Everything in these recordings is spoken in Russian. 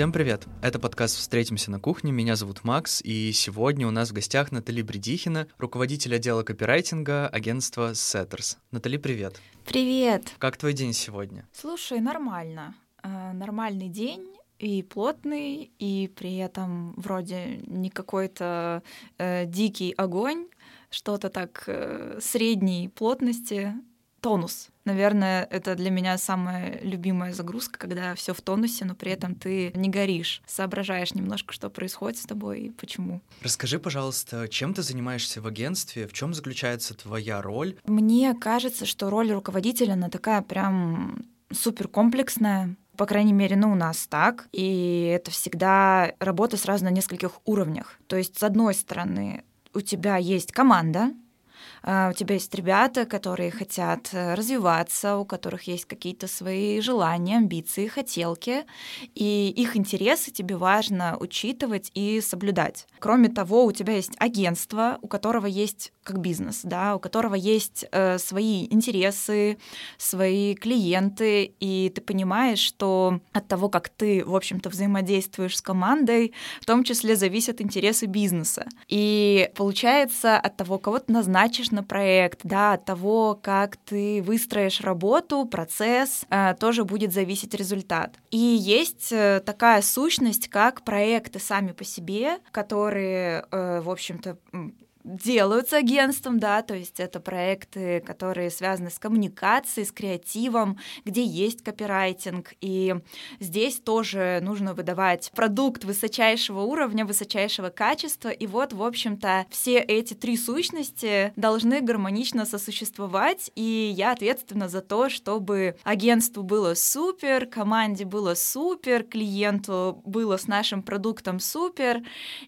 Всем привет! Это подкаст «Встретимся на кухне». Меня зовут Макс, и сегодня у нас в гостях Натали Бредихина, руководитель отдела копирайтинга агентства Setters. Натали, привет! Привет! Как твой день сегодня? Слушай, нормально. Э, нормальный день и плотный, и при этом вроде не какой-то э, дикий огонь, что-то так э, средней плотности, тонус. Наверное, это для меня самая любимая загрузка, когда все в тонусе, но при этом ты не горишь, соображаешь немножко, что происходит с тобой и почему. Расскажи, пожалуйста, чем ты занимаешься в агентстве, в чем заключается твоя роль? Мне кажется, что роль руководителя, она такая прям супер комплексная, по крайней мере, ну, у нас так. И это всегда работа сразу на нескольких уровнях. То есть, с одной стороны, у тебя есть команда, у тебя есть ребята, которые хотят э, развиваться, у которых есть какие-то свои желания, амбиции, хотелки, и их интересы тебе важно учитывать и соблюдать. Кроме того, у тебя есть агентство, у которого есть как бизнес, да, у которого есть э, свои интересы, свои клиенты, и ты понимаешь, что от того, как ты, в общем-то, взаимодействуешь с командой, в том числе зависят интересы бизнеса. И получается, от того, кого ты назначишь на проект, да, от того, как ты выстроишь работу, процесс, э, тоже будет зависеть результат. И есть э, такая сущность, как проекты сами по себе, которые, э, в общем-то, делаются агентством, да, то есть это проекты, которые связаны с коммуникацией, с креативом, где есть копирайтинг, и здесь тоже нужно выдавать продукт высочайшего уровня, высочайшего качества, и вот, в общем-то, все эти три сущности должны гармонично сосуществовать, и я ответственна за то, чтобы агентству было супер, команде было супер, клиенту было с нашим продуктом супер,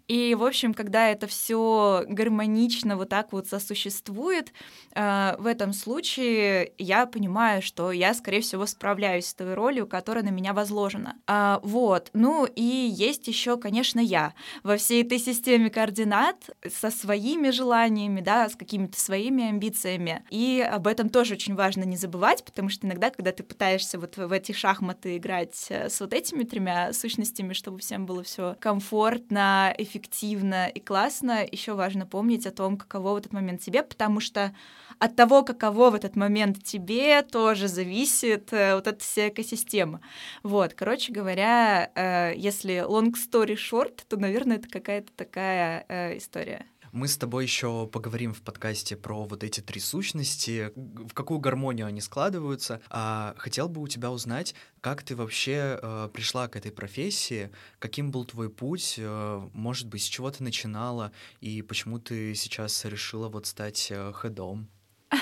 и, в общем, когда это все гармонично гармонично вот так вот сосуществует, э, в этом случае я понимаю, что я, скорее всего, справляюсь с той ролью, которая на меня возложена. А, вот. Ну и есть еще, конечно, я во всей этой системе координат со своими желаниями, да, с какими-то своими амбициями. И об этом тоже очень важно не забывать, потому что иногда, когда ты пытаешься вот в эти шахматы играть э, с вот этими тремя сущностями, чтобы всем было все комфортно, эффективно и классно, еще важно помнить, помнить о том, каково в этот момент тебе, потому что от того, каково в этот момент тебе, тоже зависит э, вот эта вся экосистема. Вот, короче говоря, э, если long story short, то, наверное, это какая-то такая э, история. Мы с тобой еще поговорим в подкасте про вот эти три сущности, в какую гармонию они складываются. А хотел бы у тебя узнать, как ты вообще э, пришла к этой профессии, каким был твой путь, э, может быть, с чего ты начинала и почему ты сейчас решила вот стать э, хедом?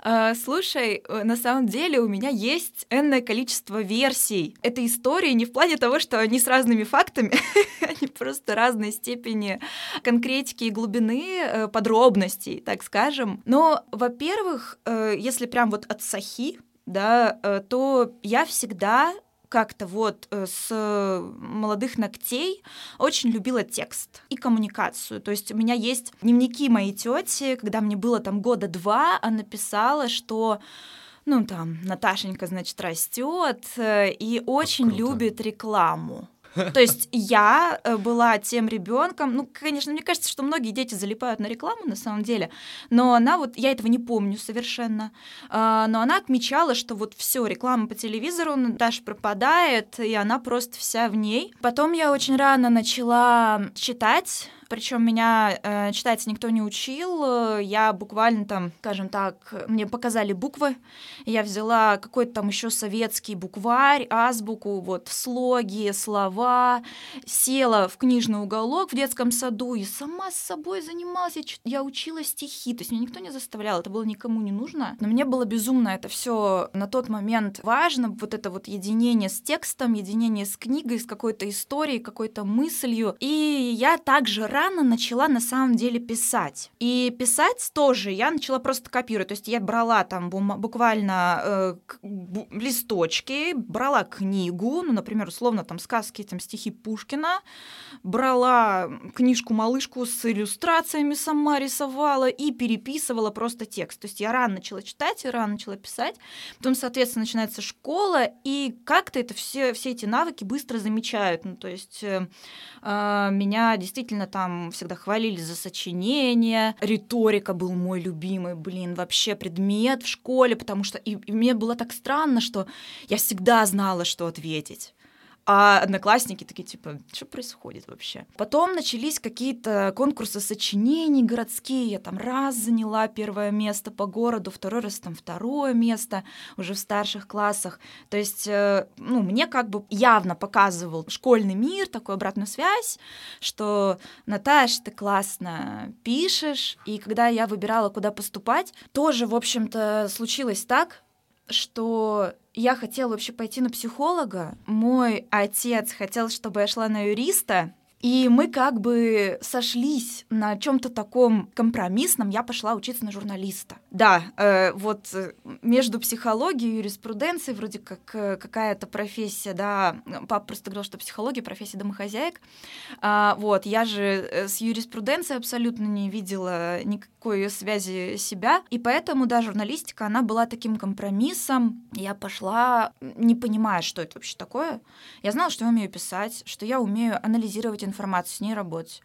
А, слушай, э, на самом деле у меня есть энное количество версий этой истории не в плане того, что они с разными фактами, они просто разной степени конкретики и глубины, э, подробностей, так скажем. Но, во-первых, э, если прям вот от сахи, да, то я всегда как-то вот э, с молодых ногтей очень любила текст и коммуникацию. То есть у меня есть дневники моей тети, когда мне было там года два, она писала, что ну там Наташенька, значит, растет э, и очень любит рекламу. То есть я э, была тем ребенком, ну, конечно, мне кажется, что многие дети залипают на рекламу на самом деле, но она вот, я этого не помню совершенно, а, но она отмечала, что вот все, реклама по телевизору, Даша пропадает, и она просто вся в ней. Потом я очень рано начала читать, причем меня э, читать никто не учил. Я буквально там, скажем так, мне показали буквы. Я взяла какой-то там еще советский букварь, азбуку, вот слоги, слова, села в книжный уголок в детском саду и сама с собой занималась. Я, я учила стихи, то есть меня никто не заставлял, это было никому не нужно. Но мне было безумно это все на тот момент важно, вот это вот единение с текстом, единение с книгой, с какой-то историей, какой-то мыслью. И я также рада рано начала на самом деле писать. И писать тоже я начала просто копировать. То есть я брала там буквально э, листочки, брала книгу, ну, например, условно там сказки, там стихи Пушкина, брала книжку-малышку с иллюстрациями, сама рисовала и переписывала просто текст. То есть я рано начала читать рано начала писать. Потом, соответственно, начинается школа, и как-то это все, все эти навыки быстро замечают. Ну, то есть э, э, меня действительно там всегда хвалили за сочинение. Риторика был мой любимый, блин, вообще предмет в школе, потому что и, и мне было так странно, что я всегда знала, что ответить. А одноклассники такие, типа, что происходит вообще? Потом начались какие-то конкурсы сочинений городские. Я там раз заняла первое место по городу, второй раз там второе место уже в старших классах. То есть, э, ну, мне как бы явно показывал школьный мир, такую обратную связь, что Наташ, ты классно пишешь. И когда я выбирала, куда поступать, тоже, в общем-то, случилось так, что я хотела вообще пойти на психолога. Мой отец хотел, чтобы я шла на юриста. И мы как бы сошлись на чем-то таком компромиссном. Я пошла учиться на журналиста. Да, э, вот э, между психологией и юриспруденцией вроде как э, какая-то профессия, да. Папа просто говорил, что психология профессия домохозяек. А, вот, я же э, с юриспруденцией абсолютно не видела никакой связи себя. И поэтому, да, журналистика, она была таким компромиссом. Я пошла, не понимая, что это вообще такое. Я знала, что я умею писать, что я умею анализировать информацию, с ней работать.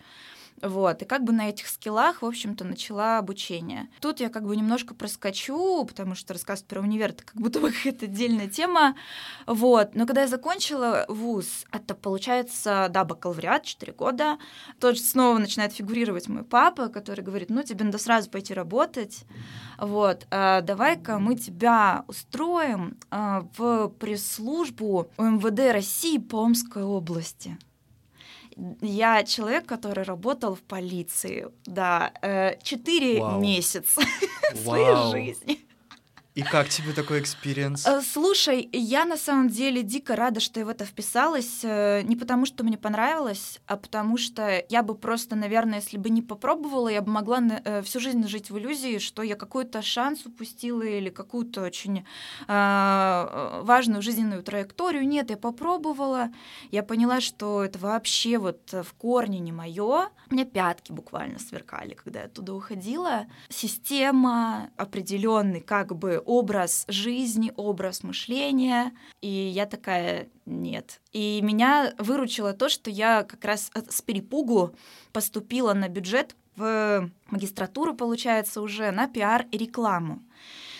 Вот, и как бы на этих скиллах, в общем-то, начала обучение. Тут я как бы немножко проскочу, потому что рассказывать про универ это как будто бы какая-то отдельная тема. Вот, но когда я закончила вуз, это получается, да, бакалавриат, 4 года, тут снова начинает фигурировать мой папа, который говорит, ну, тебе надо сразу пойти работать, вот, а давай-ка мы тебя устроим а, в пресс-службу МВД России по Омской области. Я человек, который работал в полиции, да, э, четыре месяца своей жизни. И как тебе такой experience? Э, слушай, я на самом деле дико рада, что я в это вписалась. Э, не потому, что мне понравилось, а потому что я бы просто, наверное, если бы не попробовала, я бы могла э, всю жизнь жить в иллюзии, что я какой-то шанс упустила или какую-то очень важную жизненную траекторию. Нет, я попробовала, я поняла, что это вообще вот в корне не мое. У меня пятки буквально сверкали, когда я оттуда уходила. Система определенный как бы образ жизни, образ мышления. И я такая, нет. И меня выручило то, что я как раз с перепугу поступила на бюджет в магистратуру, получается, уже на пиар и рекламу.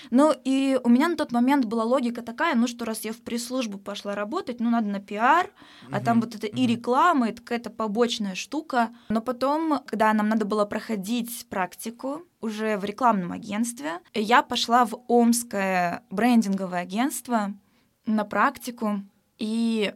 Ну и у меня на тот момент была логика такая, ну что раз я в пресс-службу пошла работать, ну надо на пиар, mm-hmm. а там вот это и реклама, это какая-то побочная штука. Но потом, когда нам надо было проходить практику уже в рекламном агентстве, я пошла в Омское брендинговое агентство на практику, и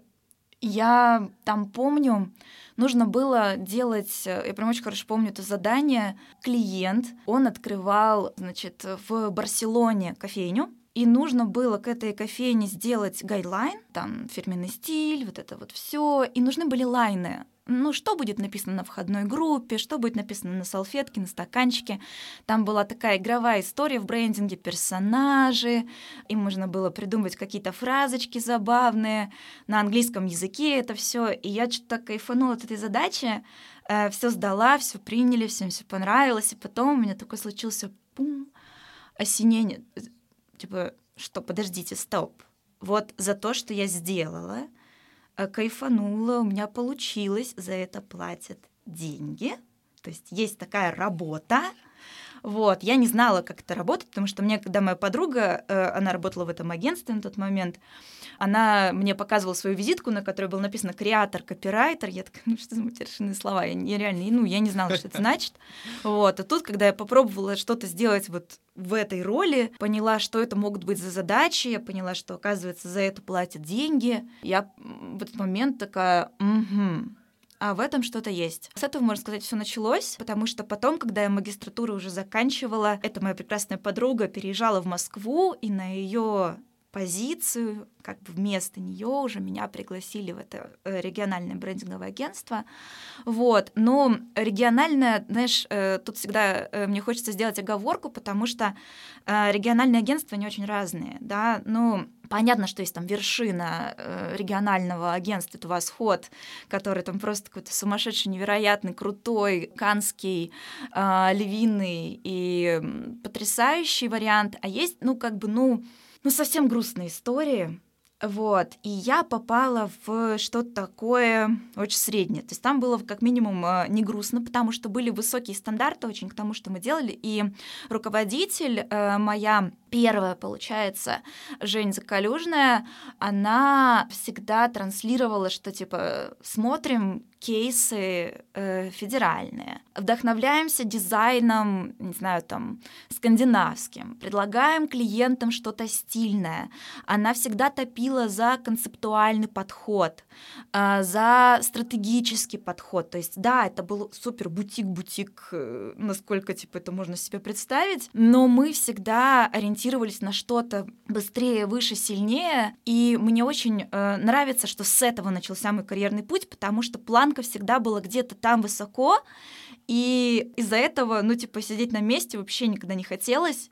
я там помню, нужно было делать, э, я прям очень хорошо помню это задание, клиент, он открывал, значит, в Барселоне кофейню, и нужно было к этой кофейне сделать гайдлайн, там фирменный стиль, вот это вот все, и нужны были лайны. Ну, что будет написано на входной группе, что будет написано на салфетке, на стаканчике. Там была такая игровая история в брендинге, персонажи, им можно было придумывать какие-то фразочки забавные, на английском языке это все. И я что-то кайфанула от этой задачи, э, все сдала, все приняли, всем все понравилось, и потом у меня такой случился пум, осенение, типа, что, подождите, стоп, вот за то, что я сделала — Э, кайфанула, у меня получилось, за это платят деньги. То есть есть такая работа. Вот, я не знала, как это работает, потому что мне, когда моя подруга, э, она работала в этом агентстве на тот момент, она мне показывала свою визитку, на которой было написано «креатор, копирайтер». Я такая, ну что за матершинные слова? Я, я реально, ну, я не знала, что это значит. Вот, а тут, когда я попробовала что-то сделать вот в этой роли, поняла, что это могут быть за задачи, я поняла, что, оказывается, за это платят деньги. Я в этот момент такая, угу, а в этом что-то есть. С этого, можно сказать, все началось, потому что потом, когда я магистратуру уже заканчивала, эта моя прекрасная подруга переезжала в Москву, и на ее позицию, как бы вместо нее уже меня пригласили в это э, региональное брендинговое агентство. Вот. Но региональное, знаешь, э, тут всегда э, мне хочется сделать оговорку, потому что региональные агентства не очень разные, да, ну, Понятно, что есть там вершина регионального агентства, это «Восход», который там просто какой-то сумасшедший, невероятный, крутой, канский, львиный и потрясающий вариант. А есть, ну, как бы, ну, ну, совсем грустные истории. Вот, и я попала в что-то такое очень среднее. То есть там было как минимум э, не грустно, потому что были высокие стандарты очень к тому, что мы делали. И руководитель, э, моя первая, получается, Жень Закалюжная, она всегда транслировала, что типа смотрим кейсы э, федеральные, вдохновляемся дизайном, не знаю, там, скандинавским, предлагаем клиентам что-то стильное. Она всегда топила за концептуальный подход, э, за стратегический подход. То есть, да, это был супер бутик-бутик, э, насколько, типа, это можно себе представить, но мы всегда ориентировались на что-то быстрее, выше, сильнее, и мне очень э, нравится, что с этого начался мой карьерный путь, потому что план планка всегда была где-то там высоко, и из-за этого, ну, типа, сидеть на месте вообще никогда не хотелось.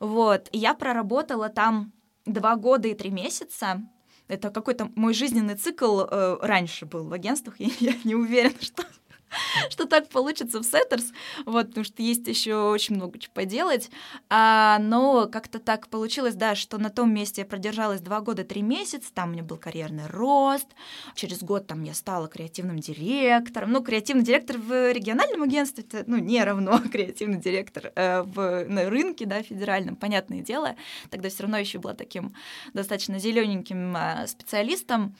Вот, и я проработала там два года и три месяца. Это какой-то мой жизненный цикл э, раньше был в агентствах. Я, я не уверена, что что так получится в Сеттерс, вот, потому что есть еще очень много чего поделать. А, но как-то так получилось, да, что на том месте я продержалась два года, три месяца, там у меня был карьерный рост, через год там я стала креативным директором. Ну, креативный директор в региональном агентстве, это, ну, не равно креативный директор э, в, на рынке, да, федеральном, понятное дело. Тогда все равно еще была таким достаточно зелененьким э, специалистом.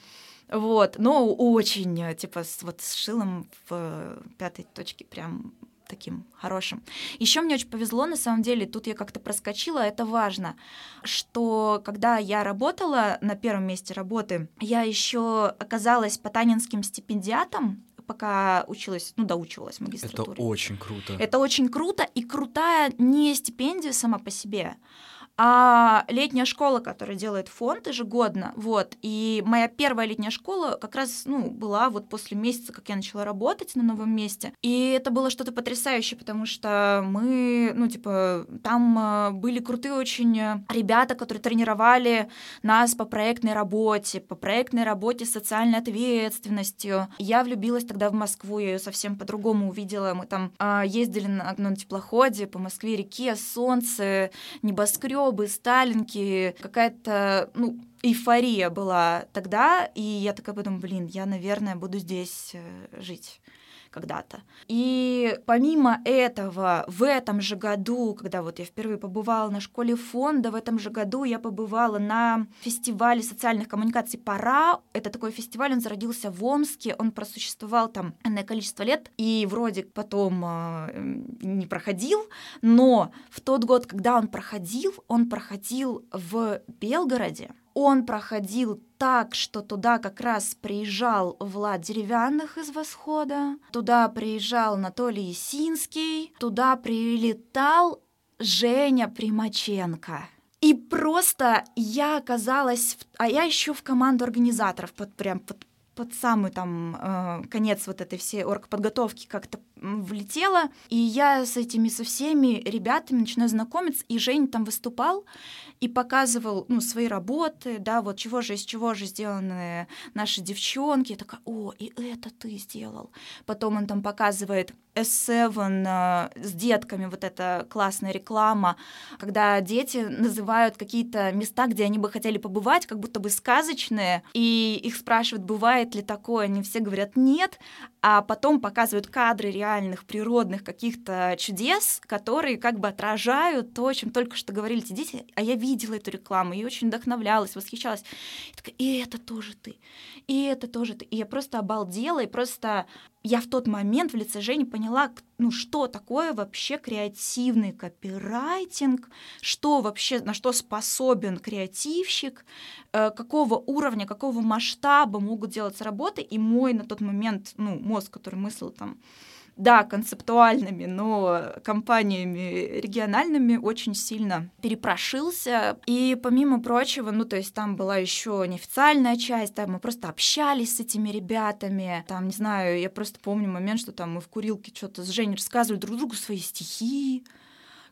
Вот, но очень, э, типа, с, вот с шилом в пятой точке прям таким хорошим. Еще мне очень повезло, на самом деле, тут я как-то проскочила, это важно, что когда я работала на первом месте работы, я еще оказалась потанинским стипендиатом, пока училась, ну, доучивалась в магистратуре. Это очень круто. Это очень круто, и крутая не стипендия сама по себе, а летняя школа, которая делает фонд ежегодно, вот, и моя первая летняя школа как раз, ну, была вот после месяца, как я начала работать на новом месте, и это было что-то потрясающее, потому что мы, ну, типа, там а, были крутые очень ребята, которые тренировали нас по проектной работе, по проектной работе с социальной ответственностью. Я влюбилась тогда в Москву, я ее совсем по-другому увидела, мы там э, ездили на, на теплоходе по Москве, реке, солнце, небоскреб, учебы, сталинки, какая-то, ну, эйфория была тогда, и я такая подумала, блин, я, наверное, буду здесь э, жить когда-то. И помимо этого, в этом же году, когда вот я впервые побывала на школе фонда, в этом же году я побывала на фестивале социальных коммуникаций «Пора». Это такой фестиваль, он зародился в Омске, он просуществовал там энное количество лет, и вроде потом э, не проходил, но в тот год, когда он проходил, он проходил в Белгороде, он проходил так, что туда как раз приезжал Влад Деревянных из «Восхода», туда приезжал Анатолий Есинский, туда прилетал Женя Примаченко. И просто я оказалась, в... а я еще в команду организаторов, под, прям под, под самый там э, конец вот этой всей оргподготовки как-то влетела, и я с этими со всеми ребятами начинаю знакомиться, и Женя там выступал, и показывал ну, свои работы, да, вот чего же из чего же сделаны наши девчонки. Я такая, о, и это ты сделал. Потом он там показывает S7 э, с детками, вот эта классная реклама, когда дети называют какие-то места, где они бы хотели побывать, как будто бы сказочные, и их спрашивают, бывает ли такое, они все говорят нет, а потом показывают кадры реальных природных каких-то чудес, которые как бы отражают то, о чем только что говорили эти дети, а я видела эту рекламу и очень вдохновлялась, восхищалась. И, такая, и это тоже ты, и это тоже ты. И я просто обалдела, и просто я в тот момент в лице Жени поняла, ну что такое вообще креативный копирайтинг, что вообще, на что способен креативщик, э, какого уровня, какого масштаба могут делаться работы. И мой на тот момент, ну, мозг, который мыслил там да, концептуальными, но компаниями региональными очень сильно перепрошился. И помимо прочего, ну, то есть там была еще неофициальная часть, там мы просто общались с этими ребятами. Там, не знаю, я просто помню момент, что там мы в курилке что-то с Женей рассказывали друг другу свои стихи.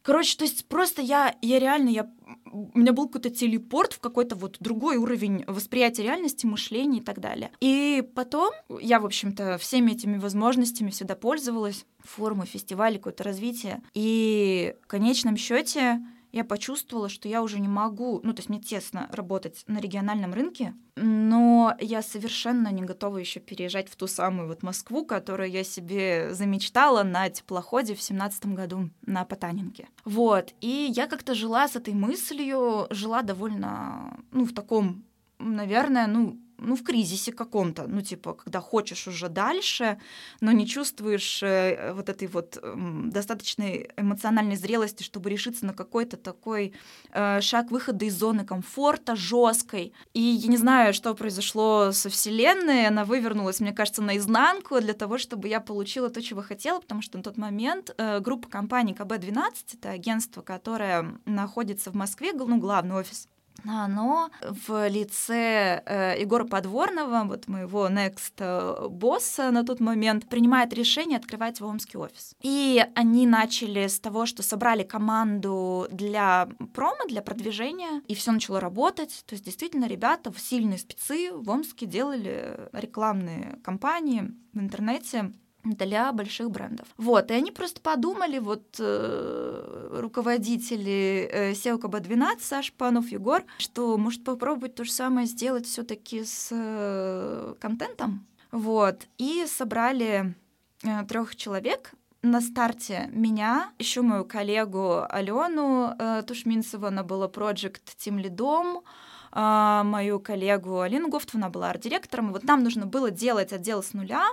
Короче, то есть просто я, я реально, я, у меня был какой-то телепорт в какой-то вот другой уровень восприятия реальности, мышления и так далее. И потом я, в общем-то, всеми этими возможностями всегда пользовалась, форумы, фестивали, какое-то развитие. И в конечном счете я почувствовала, что я уже не могу, ну, то есть мне тесно работать на региональном рынке, но я совершенно не готова еще переезжать в ту самую вот Москву, которую я себе замечтала на теплоходе в семнадцатом году на Потанинке. Вот, и я как-то жила с этой мыслью, жила довольно, ну, в таком, наверное, ну, ну, в кризисе каком-то, ну, типа, когда хочешь уже дальше, но не чувствуешь э, вот этой вот достаточной эмоциональной зрелости, чтобы решиться на какой-то такой э, шаг выхода из зоны комфорта жесткой. И я не знаю, что произошло со Вселенной, она вывернулась, мне кажется, наизнанку для того, чтобы я получила то, чего хотела, потому что на тот момент э, группа компаний КБ-12, это агентство, которое находится в Москве, ну, главный офис оно в лице э, Егора Подворного, вот моего next э, босса на тот момент, принимает решение открывать в Омский офис. И они начали с того, что собрали команду для промо, для продвижения, и все начало работать. То есть действительно ребята, сильные спецы в Омске делали рекламные кампании в интернете для больших брендов. Вот, и они просто подумали, вот э, руководители э, SEO КБ-12, Саш Панов, Егор, что может попробовать то же самое сделать все таки с э, контентом. Вот, и собрали э, трех человек, на старте меня, еще мою коллегу Алену э, Тушминцеву, она была проект тим лидом, э, мою коллегу Алину Гофтову, она была арт-директором. Вот нам нужно было делать отдел с нуля,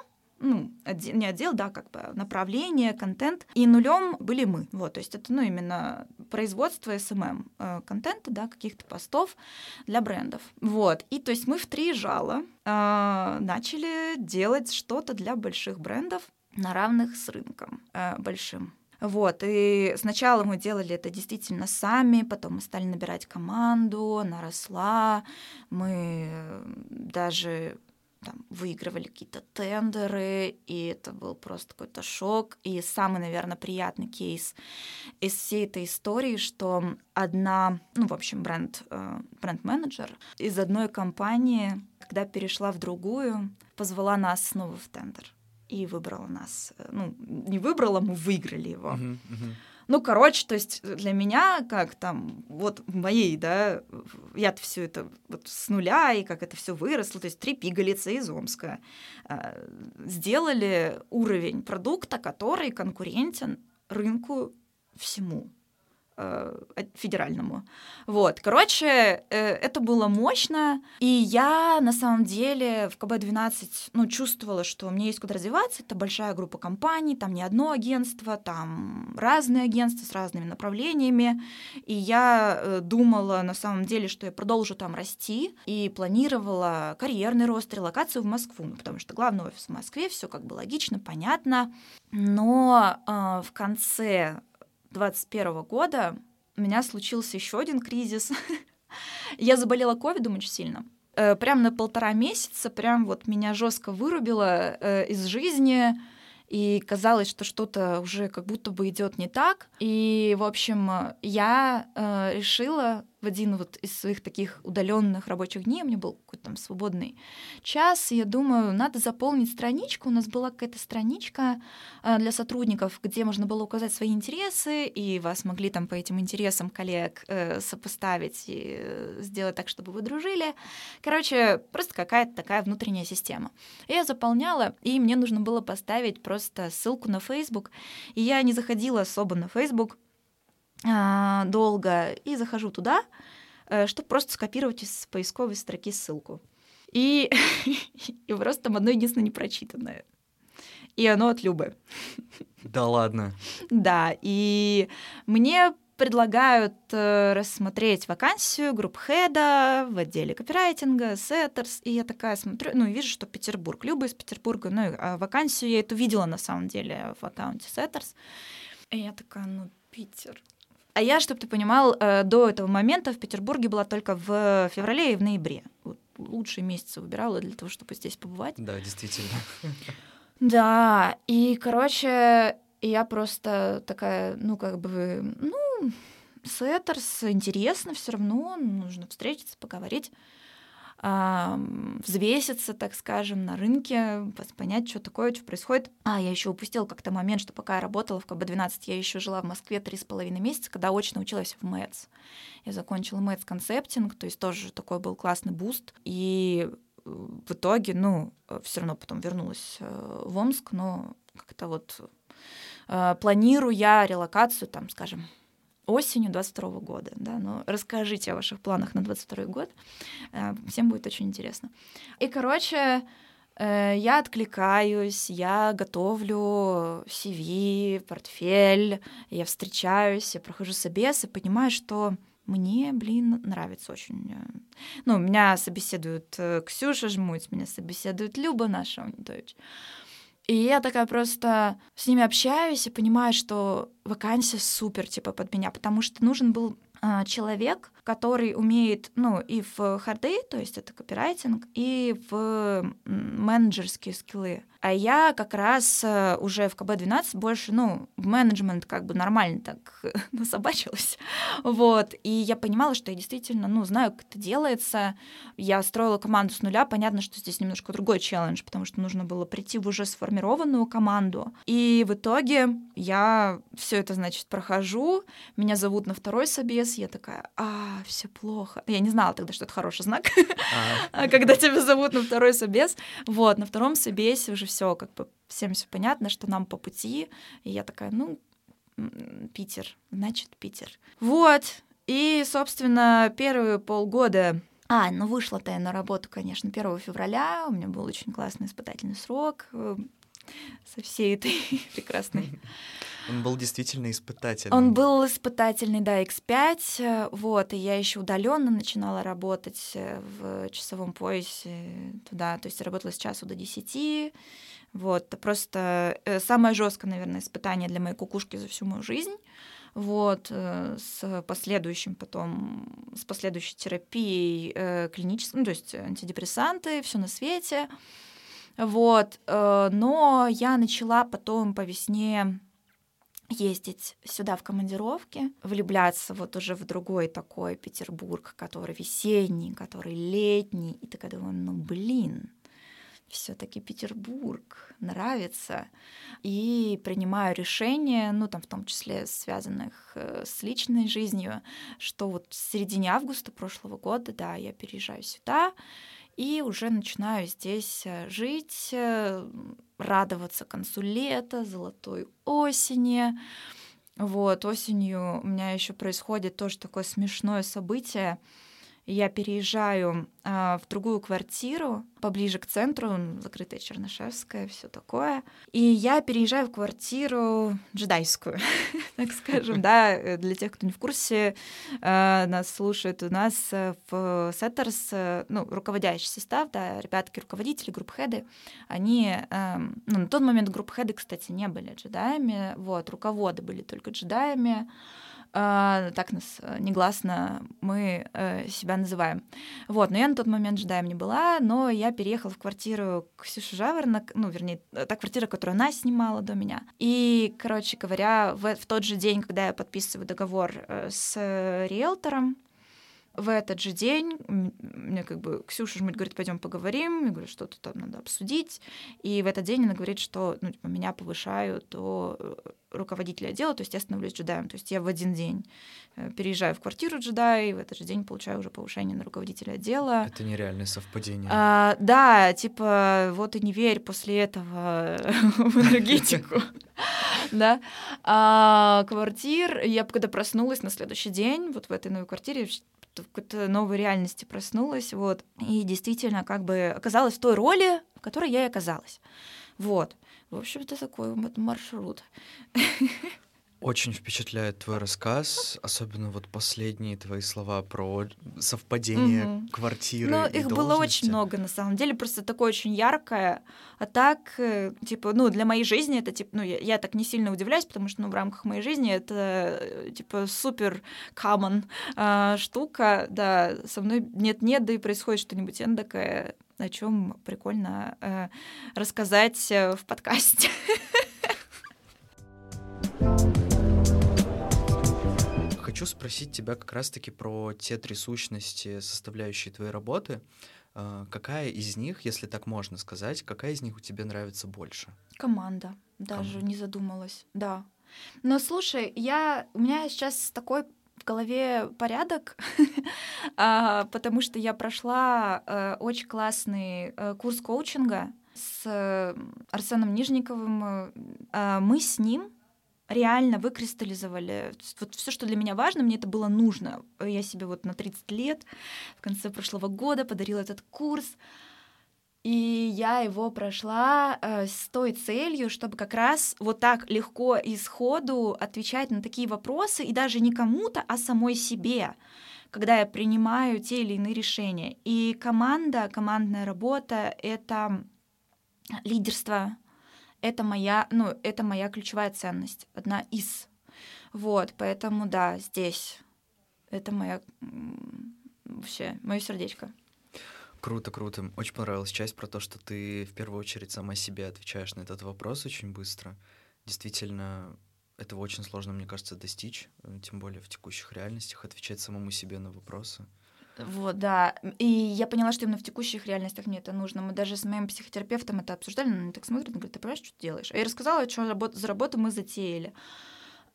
ну, отдел, не отдел, да, как бы направление, контент. И нулем были мы. Вот, то есть это, ну, именно производство SMM э, контента, да, каких-то постов для брендов. Вот. И то есть мы в три жала э, начали делать что-то для больших брендов на равных с рынком э, большим. Вот, и сначала мы делали это действительно сами, потом мы стали набирать команду, она росла, мы даже там, выигрывали какие-то тендеры, и это был просто какой-то шок. И самый, наверное, приятный кейс из всей этой истории, что одна, ну, в общем, бренд, э, бренд-менеджер из одной компании, когда перешла в другую, позвала нас снова в тендер и выбрала нас. Э, ну, не выбрала, мы выиграли его. Uh-huh, uh-huh. Ну, короче, то есть для меня, как там, вот в моей, да, я-то все это вот с нуля, и как это все выросло, то есть три пигалицы из Омска, э, сделали уровень продукта, который конкурентен рынку всему. Э, федеральному. Вот, короче, э, это было мощно, и я на самом деле в КБ-12, ну, чувствовала, что мне есть куда развиваться, это большая группа компаний, там не одно агентство, там разные агентства с разными направлениями, и я э, думала на самом деле, что я продолжу там расти, и планировала карьерный рост, релокацию в Москву, ну, потому что главный офис в Москве, все как бы логично, понятно, но э, в конце 2021 года у меня случился еще один кризис. Я заболела ковидом очень сильно. Э, прям на полтора месяца, прям вот меня жестко вырубило э, из жизни и казалось, что что-то уже как будто бы идет не так. И, в общем, я э, решила в один вот из своих таких удаленных рабочих дней, у меня был какой-то там свободный час, и я думаю, надо заполнить страничку. У нас была какая-то страничка э, для сотрудников, где можно было указать свои интересы, и вас могли там по этим интересам коллег э, сопоставить и э, сделать так, чтобы вы дружили. Короче, просто какая-то такая внутренняя система. Я заполняла, и мне нужно было поставить просто ссылку на Facebook, и я не заходила особо на Facebook, а, долго и захожу туда, э, чтобы просто скопировать из поисковой строки ссылку. И, и просто там одно единственное непрочитанное. И оно от Любы. Да ладно. Да, и мне предлагают э, рассмотреть вакансию групхеда в отделе копирайтинга, Setters, и я такая смотрю, ну, вижу, что Петербург, Люба из Петербурга, ну, а вакансию я эту видела, на самом деле, в аккаунте Setters, и я такая, ну, Питер. А я, чтобы ты понимал, э, до этого момента в Петербурге была только в феврале и в ноябре. Лучшие месяцы выбирала для того, чтобы здесь побывать. Да, действительно. Да, и, короче, я просто такая, ну, как бы, ну, Сеттерс, интересно все равно, нужно встретиться, поговорить, взвеситься, так скажем, на рынке, понять, что такое, что происходит. А, я еще упустила как-то момент, что пока я работала в КБ-12, я еще жила в Москве три с половиной месяца, когда очно училась в МАЦ. Я закончила МАЦ концептинг, то есть тоже такой был классный буст. И в итоге, ну, все равно потом вернулась э, в Омск, но как-то вот э, планирую я релокацию, там, скажем, осенью 22 года, да, но расскажите о ваших планах на 22 год, э, всем будет очень интересно. И, короче, я откликаюсь, я готовлю CV, портфель, я встречаюсь, я прохожу собес и понимаю, что мне, блин, нравится очень. Э, ну, меня собеседует э, Ксюша Жмуть, меня собеседует Люба наша Унитович. И я такая просто с ними общаюсь и понимаю, что вакансия супер, типа, под меня, потому что нужен был а, человек, который умеет, ну, и в харды, то есть это копирайтинг, и в менеджерские скиллы. А я как раз э, уже в КБ-12 больше, ну, в менеджмент как бы нормально так насобачилась. Вот. И я понимала, что я действительно, ну, знаю, как это делается. Я строила команду с нуля. Понятно, что здесь немножко другой челлендж, потому что нужно было прийти в уже сформированную команду. И в итоге я все это, значит, прохожу. Меня зовут на второй собес. Я такая, а, все плохо. Я не знала тогда, что это хороший знак, а. когда тебя зовут на второй собес. Вот, на втором собесе уже все, как бы всем все понятно, что нам по пути. И я такая, ну, Питер, значит, Питер. Вот. И, собственно, первые полгода а, ну вышла-то я на работу, конечно, 1 февраля. У меня был очень классный испытательный срок э, со всей этой прекрасной он был действительно испытательный. Он был испытательный, да, X5. Э, вот, и я еще удаленно начинала работать э, в часовом поясе туда. То есть работала с часу до 10. Вот, просто э, самое жесткое, наверное, испытание для моей кукушки за всю мою жизнь вот, с последующим потом, с последующей терапией клинической, ну, то есть антидепрессанты, все на свете, вот, э, но я начала потом по весне ездить сюда в командировки, влюбляться вот уже в другой такой Петербург, который весенний, который летний, и когда думаешь, ну блин, все-таки Петербург нравится, и принимаю решение, ну там в том числе связанных э, с личной жизнью, что вот в середине августа прошлого года, да, я переезжаю сюда, и уже начинаю здесь э, жить, э, радоваться концу лета, золотой осени. Вот, осенью у меня еще происходит тоже такое смешное событие я переезжаю э, в другую квартиру, поближе к центру, закрытая Чернышевская, все такое. И я переезжаю в квартиру джедайскую, так скажем, да, э, для тех, кто не в курсе, э, нас слушает у нас э, в Setters, э, ну, руководящий состав, да, ребятки, руководители, групп-хеды, они, э, ну, на тот момент групп-хеды, кстати, не были джедаями, вот, руководы были только джедаями, так нас э, негласно мы uh, себя называем. Вот, но я на тот момент джедаем не была, но я переехала в квартиру к Ксюше Жаворонок, ну, вернее, та квартира, которую она снимала до меня. И, короче говоря, в, в тот же день, когда я подписываю договор с риэлтором, в этот же день мне как бы Ксюша жмуть говорит, пойдем поговорим. Я говорю, что-то там надо обсудить. И в этот день она говорит, что ну, типа, меня повышают до э, руководителя отдела, то есть я становлюсь джедаем. То есть я в один день э, переезжаю в квартиру джедай, и в этот же день получаю уже повышение на руководителя отдела. Это нереальное совпадение. А, да, типа, вот и не верь после этого в энергетику. Да. А, квартир, я когда проснулась на следующий день, вот в этой новой квартире, в какой-то новой реальности проснулась, вот, и действительно как бы оказалась в той роли, в которой я и оказалась. Вот. В общем-то, такой вот маршрут. Очень впечатляет твой рассказ, особенно вот последние твои слова про совпадение угу. квартиры. Ну, их должности. было очень много, на самом деле, просто такое очень яркое. А так, э, типа, ну, для моей жизни это, типа, ну, я, я так не сильно удивляюсь, потому что, ну, в рамках моей жизни это, э, типа, супер common э, штука, да, со мной нет-нет, да и происходит что-нибудь эндокое, о чем прикольно э, рассказать э, в подкасте. Хочу спросить тебя как раз-таки про те три сущности, составляющие твоей работы. А, какая из них, если так можно сказать, какая из них у тебя нравится больше? Команда. Даже Команда. не задумалась. Да. Но слушай, я у меня сейчас такой в голове порядок, а, потому что я прошла э, очень классный э, курс коучинга с Арсеном Нижниковым. Э, мы с ним реально выкристаллизовали. Вот все, что для меня важно, мне это было нужно. Я себе вот на 30 лет в конце прошлого года подарила этот курс. И я его прошла э, с той целью, чтобы как раз вот так легко и сходу отвечать на такие вопросы, и даже не кому-то, а самой себе, когда я принимаю те или иные решения. И команда, командная работа — это лидерство, это моя, ну, это моя ключевая ценность, одна из. Вот, поэтому да, здесь это моя вообще мое сердечко. Круто, круто. Очень понравилась часть про то, что ты в первую очередь сама себе отвечаешь на этот вопрос очень быстро. Действительно, этого очень сложно, мне кажется, достичь, э, тем более в текущих реальностях, отвечать самому себе на вопросы. Вот, да. И я поняла, что именно в текущих реальностях мне это нужно. Мы даже с моим психотерапевтом это обсуждали, он так смотрит, он говорит, ты понимаешь, что ты делаешь? А я рассказала, что работу, за работу мы затеяли.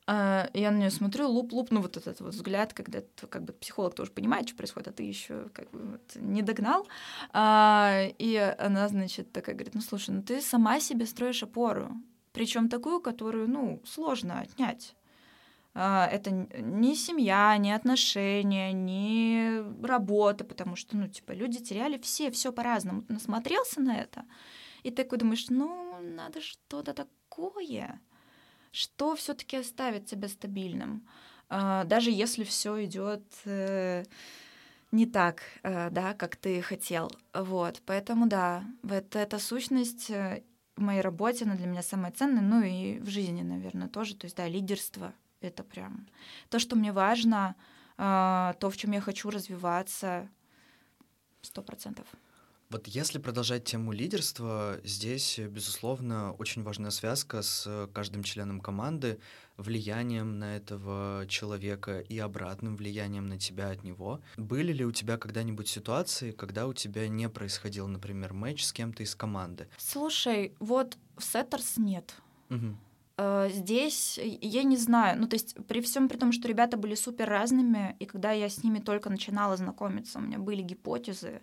А, я на нее смотрю, луп-луп, ну вот этот вот взгляд, когда как бы психолог тоже понимает, что происходит, а ты еще как бы вот не догнал. А, и она, значит, такая говорит, ну слушай, ну ты сама себе строишь опору, причем такую, которую, ну, сложно отнять. А, это не семья, не отношения, не работа, потому что, ну, типа, люди теряли все, все по-разному. Насмотрелся на это, и ты такой думаешь, ну, надо что-то такое, что все-таки оставит тебя стабильным, а, даже если все идет э, не так, э, да, как ты хотел. Вот, поэтому да, вот эта сущность э, в моей работе, она для меня самая ценная, ну и в жизни, наверное, тоже, то есть, да, лидерство — это прям то, что мне важно, а, то, в чем я хочу развиваться, сто процентов. Вот если продолжать тему лидерства, здесь, безусловно, очень важная связка с каждым членом команды, влиянием на этого человека и обратным влиянием на тебя от него. Были ли у тебя когда-нибудь ситуации, когда у тебя не происходил, например, матч с кем-то из команды? Слушай, вот в Setters нет. Угу. Э, здесь я не знаю, ну то есть при всем при том, что ребята были супер разными, и когда я с ними только начинала знакомиться, у меня были гипотезы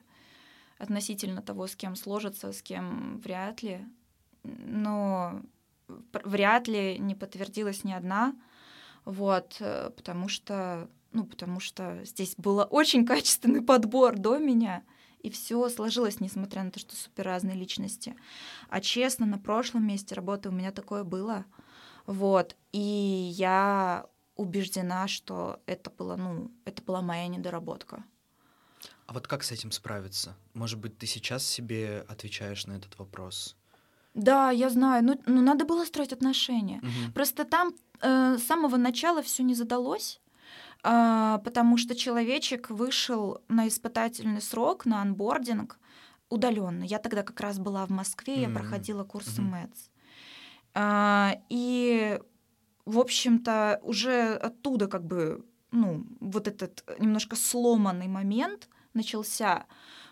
относительно того, с кем сложится, с кем вряд ли, но вряд ли не подтвердилась ни одна, вот, э, потому что, ну потому что здесь был очень качественный подбор до меня, и все сложилось, несмотря на то, что супер разные личности. А честно, на прошлом месте работы у меня такое было — вот. И я убеждена, что это было, ну, это была моя недоработка. А вот как с этим справиться? Может быть, ты сейчас себе отвечаешь на этот вопрос? Да, я знаю. Ну, ну надо было строить отношения. Угу. Просто там э, с самого начала все не задалось. Э, потому что человечек вышел на испытательный срок, на анбординг удаленно. Я тогда как раз была в Москве, mm-hmm. я проходила курсы mm-hmm. МЭЦ. А, и, в общем-то, уже оттуда как бы, ну, вот этот немножко сломанный момент начался.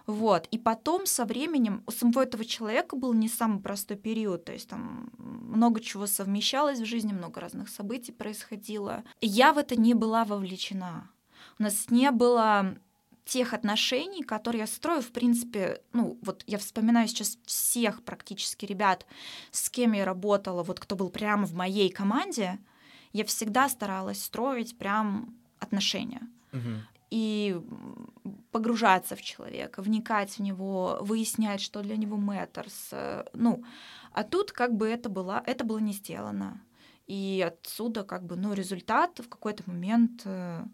Вот. И потом со временем у самого этого человека был не самый простой период, то есть там много чего совмещалось в жизни, много разных событий происходило. Я в это не была вовлечена. У нас не было тех отношений, которые я строю, в принципе, ну, вот я вспоминаю сейчас всех практически ребят, с кем я работала, вот кто был прямо в моей команде, я всегда старалась строить прям отношения. Угу. И погружаться в человека, вникать в него, выяснять, что для него matters. Ну, а тут как бы это было, это было не сделано. И отсюда как бы, ну, результат в какой-то момент э,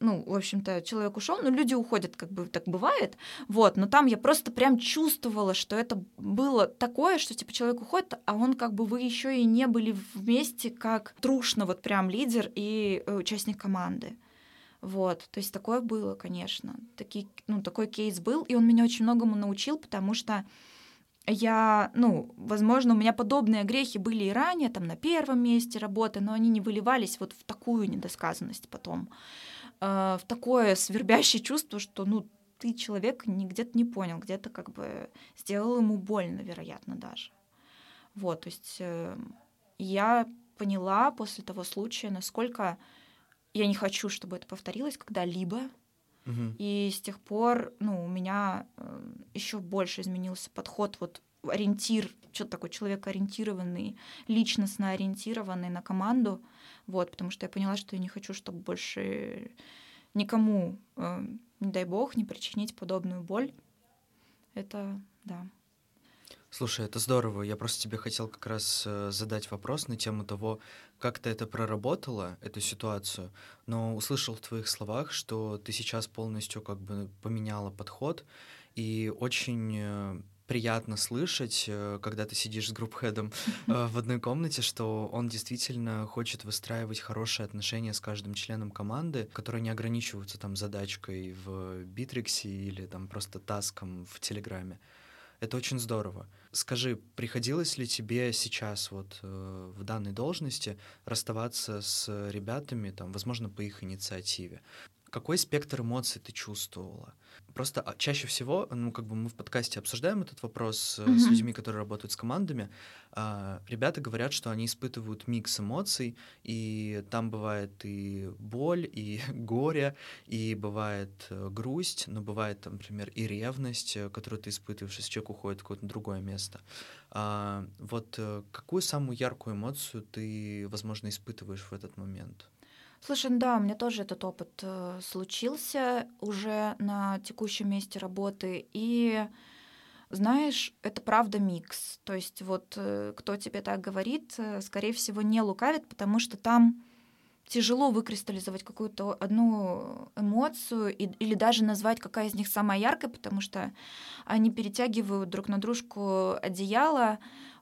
ну, в общем-то, человек ушел, но люди уходят, как бы так бывает, вот, но там я просто прям чувствовала, что это было такое, что типа человек уходит, а он как бы вы еще и не были вместе как трушно вот прям лидер и э, участник команды. Вот, то есть такое было, конечно. Такие, ну, такой кейс был, и он меня очень многому научил, потому что я, ну, возможно, у меня подобные грехи были и ранее, там, на первом месте работы, но они не выливались вот в такую недосказанность потом. А, в такое свербящее чувство, что, ну, ты человек где-то не понял, где-то как бы сделал ему больно, вероятно, даже. Вот, то есть э, я поняла после того случая, насколько я не хочу, чтобы это повторилось когда-либо. Угу. И с тех пор, ну, у меня э, еще больше изменился подход, вот ориентир, что-то такой человек ориентированный, личностно ориентированный на команду. Вот, потому что я поняла, что я не хочу, чтобы больше никому, э, не дай бог, не причинить подобную боль. Это, да. Слушай, это здорово. Я просто тебе хотел как раз э, задать вопрос на тему того, как ты это проработала, эту ситуацию, но услышал в твоих словах, что ты сейчас полностью как бы поменяла подход, и очень э, приятно слышать, э, когда ты сидишь с группхедом э, в одной комнате, что он действительно хочет выстраивать хорошие отношения с каждым членом команды, которые не ограничиваются там задачкой в Битриксе или там просто таском в Телеграме. Это очень здорово. Скажи, приходилось ли тебе сейчас вот э, в данной должности расставаться с ребятами, там, возможно, по их инициативе? Какой спектр эмоций ты чувствовала? Просто а, чаще всего, ну, как бы мы в подкасте обсуждаем этот вопрос mm-hmm. с людьми, которые работают с командами. А, ребята говорят, что они испытывают микс эмоций, и там бывает и боль, и горе, и бывает э, грусть, но бывает, например, и ревность, э, которую ты испытываешь, если человек уходит в какое-то другое место. А, вот какую самую яркую эмоцию ты, возможно, испытываешь в этот момент? Слушай, да, у меня тоже этот опыт э, случился уже на текущем месте работы. И знаешь, это правда микс. То есть вот э, кто тебе так говорит, э, скорее всего, не лукавит, потому что там тяжело выкристаллизовать какую-то одну эмоцию и, или даже назвать, какая из них самая яркая, потому что они перетягивают друг на дружку одеяло,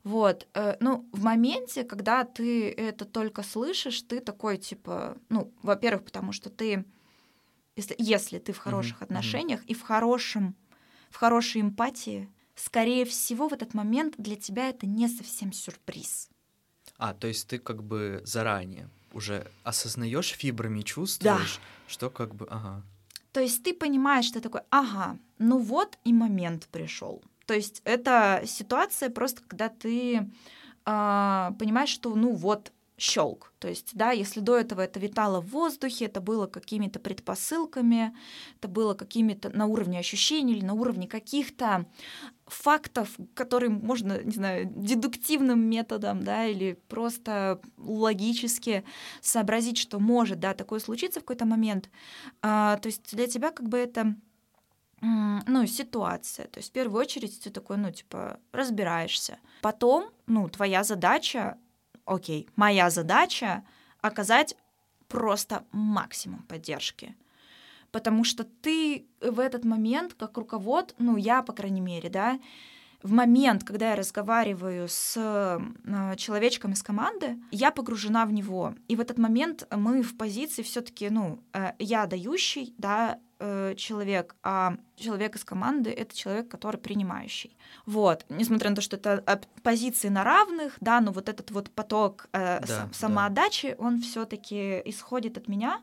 вот, э, ну, в моменте, когда ты это только слышишь, ты такой, типа, ну, во-первых, потому что ты, если, если ты в хороших mm-hmm. отношениях mm-hmm. и в хорошем, в хорошей эмпатии, скорее всего, в этот момент для тебя это не совсем сюрприз. А, то есть ты как бы заранее уже осознаешь фибрами, чувствуешь, да. что как бы, ага. То есть ты понимаешь, что такой, ага, ну вот и момент пришел. То есть это ситуация просто, когда ты э, понимаешь, что ну вот щелк. То есть, да, если до этого это витало в воздухе, это было какими-то предпосылками, это было какими-то на уровне ощущений или на уровне каких-то фактов, которые можно, не знаю, дедуктивным методом, да, или просто логически сообразить, что может, да, такое случиться в какой-то момент. А, то есть для тебя как бы это ну, ситуация. То есть в первую очередь ты такой, ну, типа, разбираешься. Потом, ну, твоя задача, окей, моя задача оказать просто максимум поддержки. Потому что ты в этот момент, как руковод, ну, я, по крайней мере, да, в момент, когда я разговариваю с э, человечком из команды, я погружена в него. И в этот момент мы в позиции все-таки, ну, э, я дающий, да, э, человек, а человек из команды это человек, который принимающий. Вот, несмотря на то, что это позиции на равных, да, но вот этот вот поток э, да, самоотдачи, да. он все-таки исходит от меня.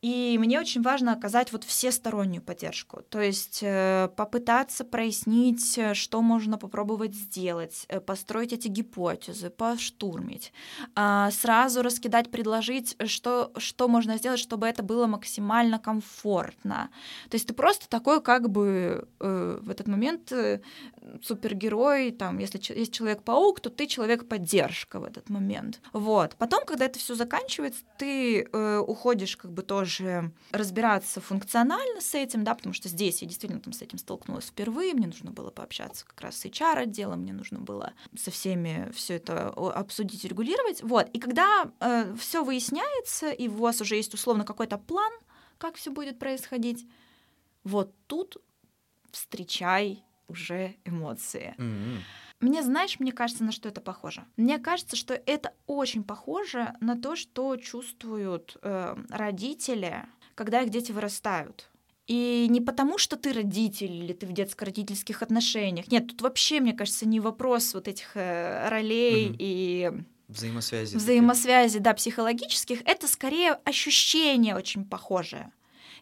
И мне очень важно оказать вот всестороннюю поддержку, то есть э, попытаться прояснить, э, что можно попробовать сделать, э, построить эти гипотезы, поштурмить, а, сразу раскидать, предложить, что, что можно сделать, чтобы это было максимально комфортно. То есть ты просто такой как бы в этот момент супергерой, там, если есть Человек-паук, то ты Человек-поддержка в этот момент. Вот. Потом, когда это все заканчивается, ты уходишь как бы тоже тоже разбираться функционально с этим, да, потому что здесь я действительно там с этим столкнулась впервые, мне нужно было пообщаться как раз с HR-отделом, мне нужно было со всеми все это обсудить регулировать. Вот. И когда э, все выясняется, и у вас уже есть условно какой-то план, как все будет происходить, вот тут встречай уже эмоции. М-м. Мне, знаешь, мне кажется, на что это похоже. Мне кажется, что это очень похоже на то, что чувствуют э, родители, когда их дети вырастают. И не потому, что ты родитель или ты в детско-родительских отношениях. Нет, тут вообще, мне кажется, не вопрос вот этих э, ролей Мгм. и Взаимосвязи. взаимосвязи, да, психологических. Это скорее ощущение очень похожее,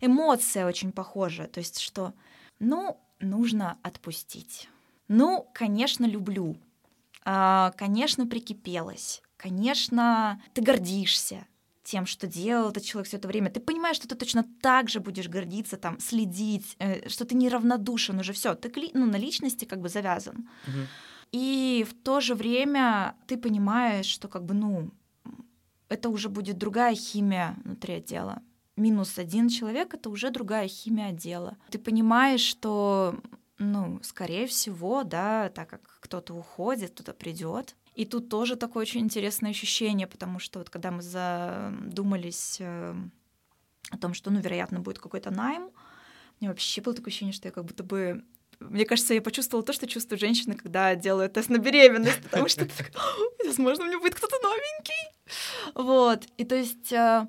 эмоция очень похожая. То есть, что, ну, нужно отпустить. Ну, конечно, люблю. А, Конечно, прикипелась. Конечно, ты гордишься тем, что делал этот человек все это время. Ты понимаешь, что ты точно так же будешь гордиться, там, следить, э, что ты неравнодушен уже все. Ты ну, на личности как бы завязан. Мгм. И в то же время ты понимаешь, что как бы, ну, это уже будет другая химия внутри отдела. Минус один человек — это уже другая химия отдела. Ты понимаешь, что, ну, скорее всего, да, так как кто-то уходит, кто-то придет. И тут тоже такое очень интересное ощущение, потому что вот когда мы задумались э, о том, что, ну, вероятно, будет какой-то найм, меня вообще было такое ощущение, что я как будто бы мне кажется, я почувствовала то, что чувствует женщина, когда делает тест на беременность, потому что ты такая, «О, возможно, у меня будет кто-то новенький. Вот. И то есть э,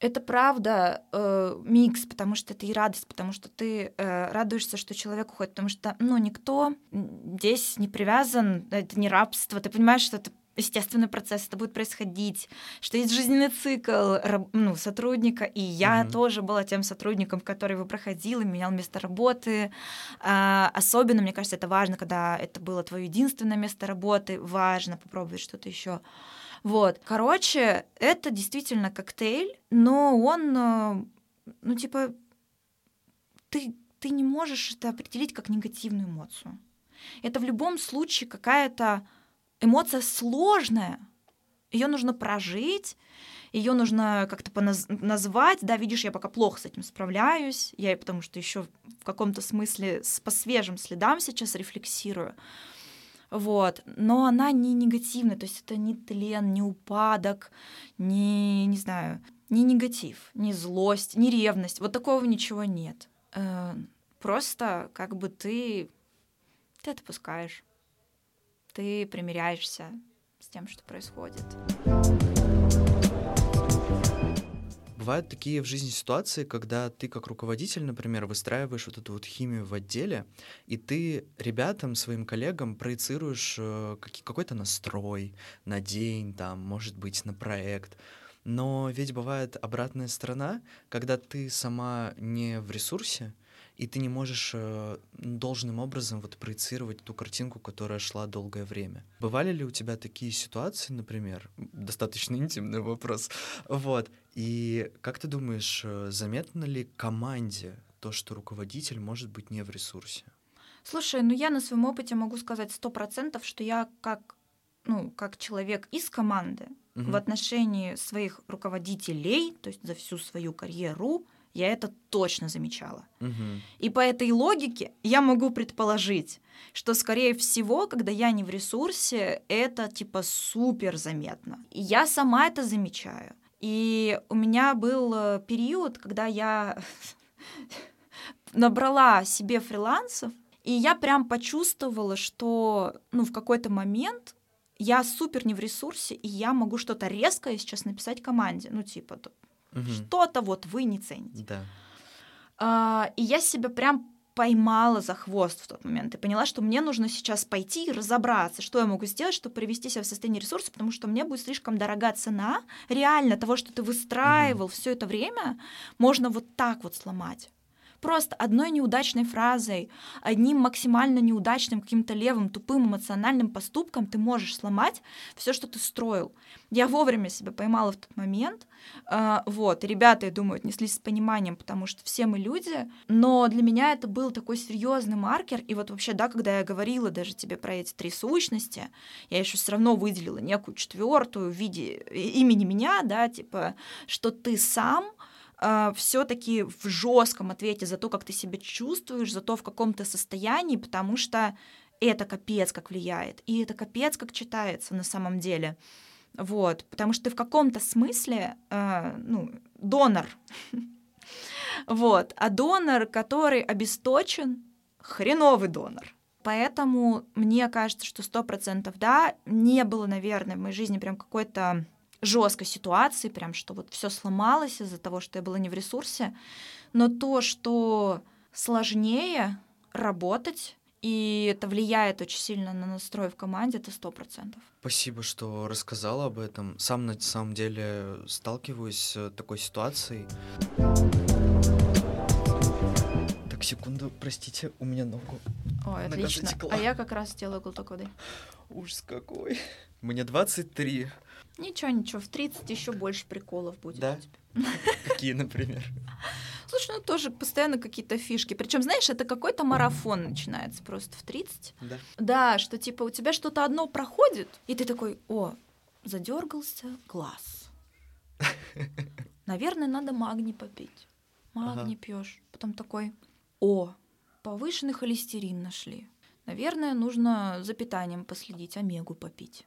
это правда э, микс, потому что это и радость, потому что ты э, радуешься, что человек уходит, потому что, ну, никто здесь не привязан, это не рабство, ты понимаешь, что это естественный процесс, это будет происходить, что есть жизненный цикл ну, сотрудника, и я Мгм. тоже была тем сотрудником, который его проходил и менял место работы. А, особенно, мне кажется, это важно, когда это было твое единственное место работы, важно попробовать что-то еще. Вот. Короче, это действительно коктейль, но он, э, ну, типа, ты, ты не можешь это определить как негативную эмоцию. Это в любом случае какая-то эмоция сложная. Ее нужно прожить, ее нужно как-то поназ- назвать. Да, видишь, я пока плохо с этим справляюсь. Я потому что еще в каком-то смысле с, по свежим следам сейчас рефлексирую. Вот. Но она не негативная, то есть это не тлен, не упадок, не, не знаю, не негатив, не злость, не ревность. Вот такого ничего нет. Э, Просто как бы ты, ты отпускаешь, ты примиряешься с тем, что происходит. Бывают такие в жизни ситуации, когда ты как руководитель, например, выстраиваешь вот эту вот химию в отделе, и ты ребятам, своим коллегам проецируешь э, какой-то настрой на день, там, может быть, на проект. Но ведь бывает обратная сторона, когда ты сама не в ресурсе, и ты не можешь э, должным образом вот проецировать ту картинку, которая шла долгое время. Бывали ли у тебя такие ситуации, например, достаточно интимный вопрос, вот, и как ты думаешь, э, заметно ли команде то, что руководитель может быть не в ресурсе? Слушай, ну я на своем опыте могу сказать сто процентов, что я как ну, как человек из команды Мгм. в отношении своих руководителей, то есть за всю свою карьеру, я это точно замечала. Мгм. И по этой логике я могу предположить, что, скорее всего, когда я не в ресурсе, это типа супер заметно. И я сама это замечаю. И у меня был э, период, когда я набрала себе фрилансов, и я прям почувствовала, что ну, в какой-то момент я супер не в ресурсе, и я могу что-то резкое сейчас написать команде. Ну, типа, Мгм. что-то вот вы не цените. Да. А, и я себя прям поймала за хвост в тот момент. И поняла, что мне нужно сейчас пойти и разобраться, что я могу сделать, чтобы привести себя в состояние ресурса, потому что мне будет слишком дорога цена. Реально того, что ты выстраивал все это время, можно вот так вот сломать. Просто одной неудачной фразой, одним максимально неудачным каким-то левым, тупым эмоциональным поступком ты можешь сломать все, что ты строил. Я вовремя себя поймала в тот момент. А, вот, ребята, я думаю, отнеслись с пониманием, потому что все мы люди. Но для меня это был такой серьезный маркер. И вот вообще, да, когда я говорила даже тебе про эти три сущности, я еще все равно выделила некую четвертую в виде и- имени меня, да, типа, что ты сам э, все-таки в жестком ответе за то, как ты себя чувствуешь, за то, в каком ты состоянии, потому что это капец как влияет, и это капец как читается на самом деле. Вот, потому что ты в каком-то смысле, э, ну, донор. вот, а донор, который обесточен, хреновый донор. Поэтому мне кажется, что сто процентов да, не было, наверное, в моей жизни прям какой-то жесткой ситуации, прям что вот все сломалось из-за того, что я была не в ресурсе. Но то, что сложнее работать и это влияет очень сильно на настрой в команде, это сто процентов. Спасибо, что рассказала об этом. Сам на самом деле сталкиваюсь с такой ситуацией. Так, секунду, простите, у меня ногу. Ой, отлично. А я как раз сделаю глоток воды. Ужас какой. Мне 23. Ничего, ничего, в 30 еще больше приколов будет. Да? Какие, например? Слушай, ну тоже постоянно какие-то фишки. Причем, знаешь, это какой-то марафон начинается просто в 30. Да. Да, что типа у тебя что-то одно проходит, и ты такой, о, задергался глаз. Наверное, надо магний попить. Магний ага. пьешь. Потом такой, о, повышенный холестерин нашли. Наверное, нужно за питанием последить, омегу попить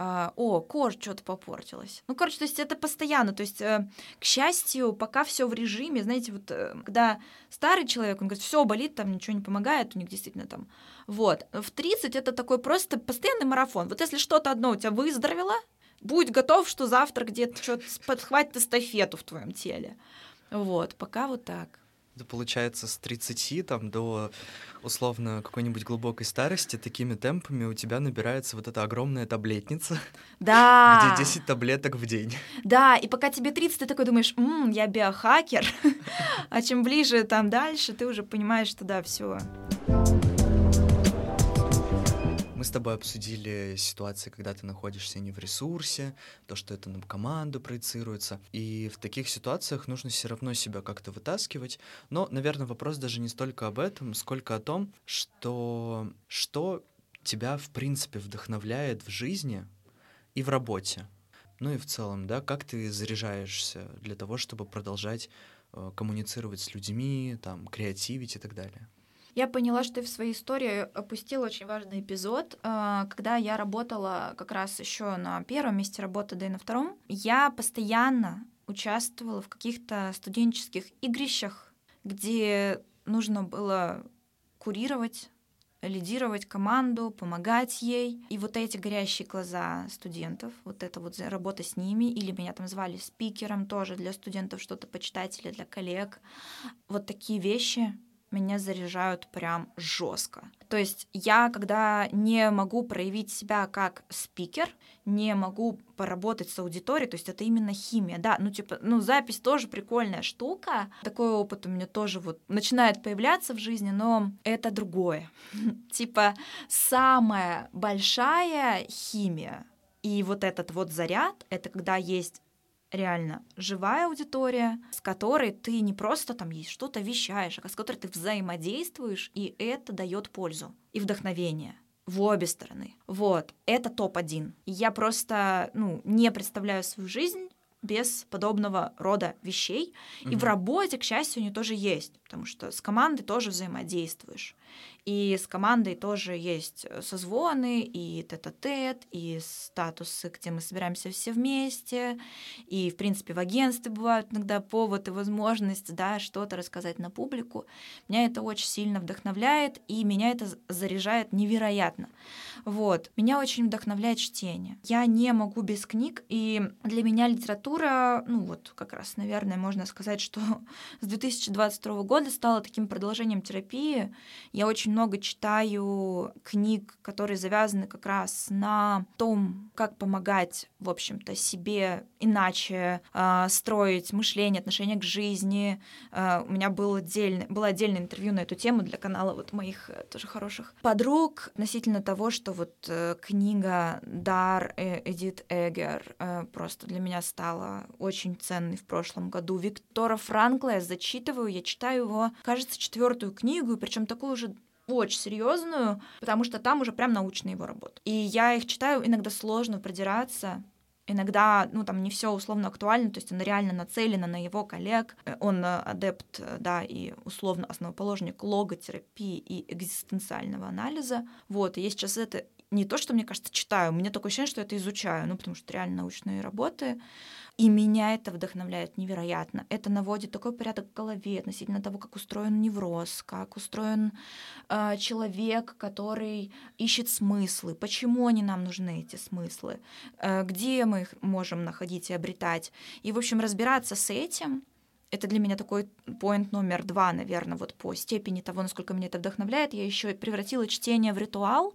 а, о, кожа что-то попортилась. Ну, короче, то есть это постоянно. То есть, э, к счастью, пока все в режиме, знаете, вот э, когда старый человек, он говорит, все болит, там ничего не помогает, у них действительно там. Вот. В 30 это такой просто постоянный марафон. Вот если что-то одно у тебя выздоровело, будь готов, что завтра где-то что-то подхватит эстафету в твоем теле. Вот, пока вот так. Получается с 30 там, до условно какой-нибудь глубокой старости такими темпами у тебя набирается вот эта огромная таблетница, да. где 10 таблеток в день. Да, и пока тебе 30, ты такой думаешь, М, я биохакер, а чем ближе там дальше, ты уже понимаешь, что да, все. Мы с тобой обсудили ситуации, когда ты находишься не в ресурсе, то, что это на команду проецируется. И в таких ситуациях нужно все равно себя как-то вытаскивать. Но, наверное, вопрос даже не столько об этом, сколько о том, что, что тебя, в принципе, вдохновляет в жизни и в работе. Ну и в целом, да, как ты заряжаешься для того, чтобы продолжать э, коммуницировать с людьми, там, креативить и так далее я поняла, что в своей истории опустила очень важный эпизод. А, когда я работала как раз еще на первом месте работы, да и на втором, я постоянно участвовала в каких-то студенческих игрищах, где нужно было курировать лидировать команду, помогать ей. И вот эти горящие глаза студентов, вот это вот работа с ними, или меня там звали спикером тоже для студентов что-то почитать или для коллег. Вот такие вещи меня заряжают прям жестко. То есть я, когда не могу проявить себя как спикер, не могу поработать с аудиторией, то есть это именно химия, да, ну типа, ну запись тоже прикольная штука, такой опыт у меня тоже вот начинает появляться в жизни, но это другое. Типа самая большая химия и вот этот вот заряд, это когда есть реально живая аудитория, с которой ты не просто там есть что-то вещаешь, а с которой ты взаимодействуешь, и это дает пользу и вдохновение в обе стороны. Вот, это топ-1. Я просто, ну, не представляю свою жизнь без подобного рода вещей. Mm-hmm. И в работе, к счастью, они тоже есть, потому что с командой тоже взаимодействуешь. И с командой тоже есть э, созвоны, и тет-а-тет, и статусы, где мы собираемся все вместе. И, в принципе, в агентстве бывают иногда повод и возможность да, что-то рассказать на публику. Меня это очень сильно вдохновляет, и меня это заряжает невероятно. Вот. Меня очень вдохновляет чтение. Я не могу без книг, и для меня литература, ну вот как раз, наверное, можно сказать, что с 2022 года стала таким продолжением терапии. Я очень много читаю книг, которые завязаны как раз на том, как помогать, в общем-то, себе иначе э, строить мышление, отношение к жизни. Э, у меня был отдельный, было отдельное интервью на эту тему для канала вот моих э, тоже хороших подруг относительно того, что вот э, книга «Дар» э, Эдит Эгер э, просто для меня стала очень ценной в прошлом году. Виктора Франкла я зачитываю, я читаю его, кажется, четвертую книгу, причем такую уже очень серьезную, потому что там уже прям научная его работа. И я их читаю, иногда сложно продираться, Иногда, ну, там не все условно актуально, то есть он реально нацелен на его коллег, э, он э, адепт, э, да, и условно основоположник логотерапии и экзистенциального анализа. Вот, и я сейчас это не то, что, мне кажется, читаю, у меня такое ощущение, что это изучаю, ну, потому что реально научные работы. И меня это вдохновляет невероятно. Это наводит такой порядок в голове относительно того, как устроен невроз, как устроен э, человек, который ищет смыслы, почему они нам нужны, эти смыслы, э, где мы их можем находить и обретать. И, в общем, разбираться с этим — это для меня такой поинт номер два, наверное, вот по степени того, насколько меня это вдохновляет. Я еще превратила чтение в ритуал,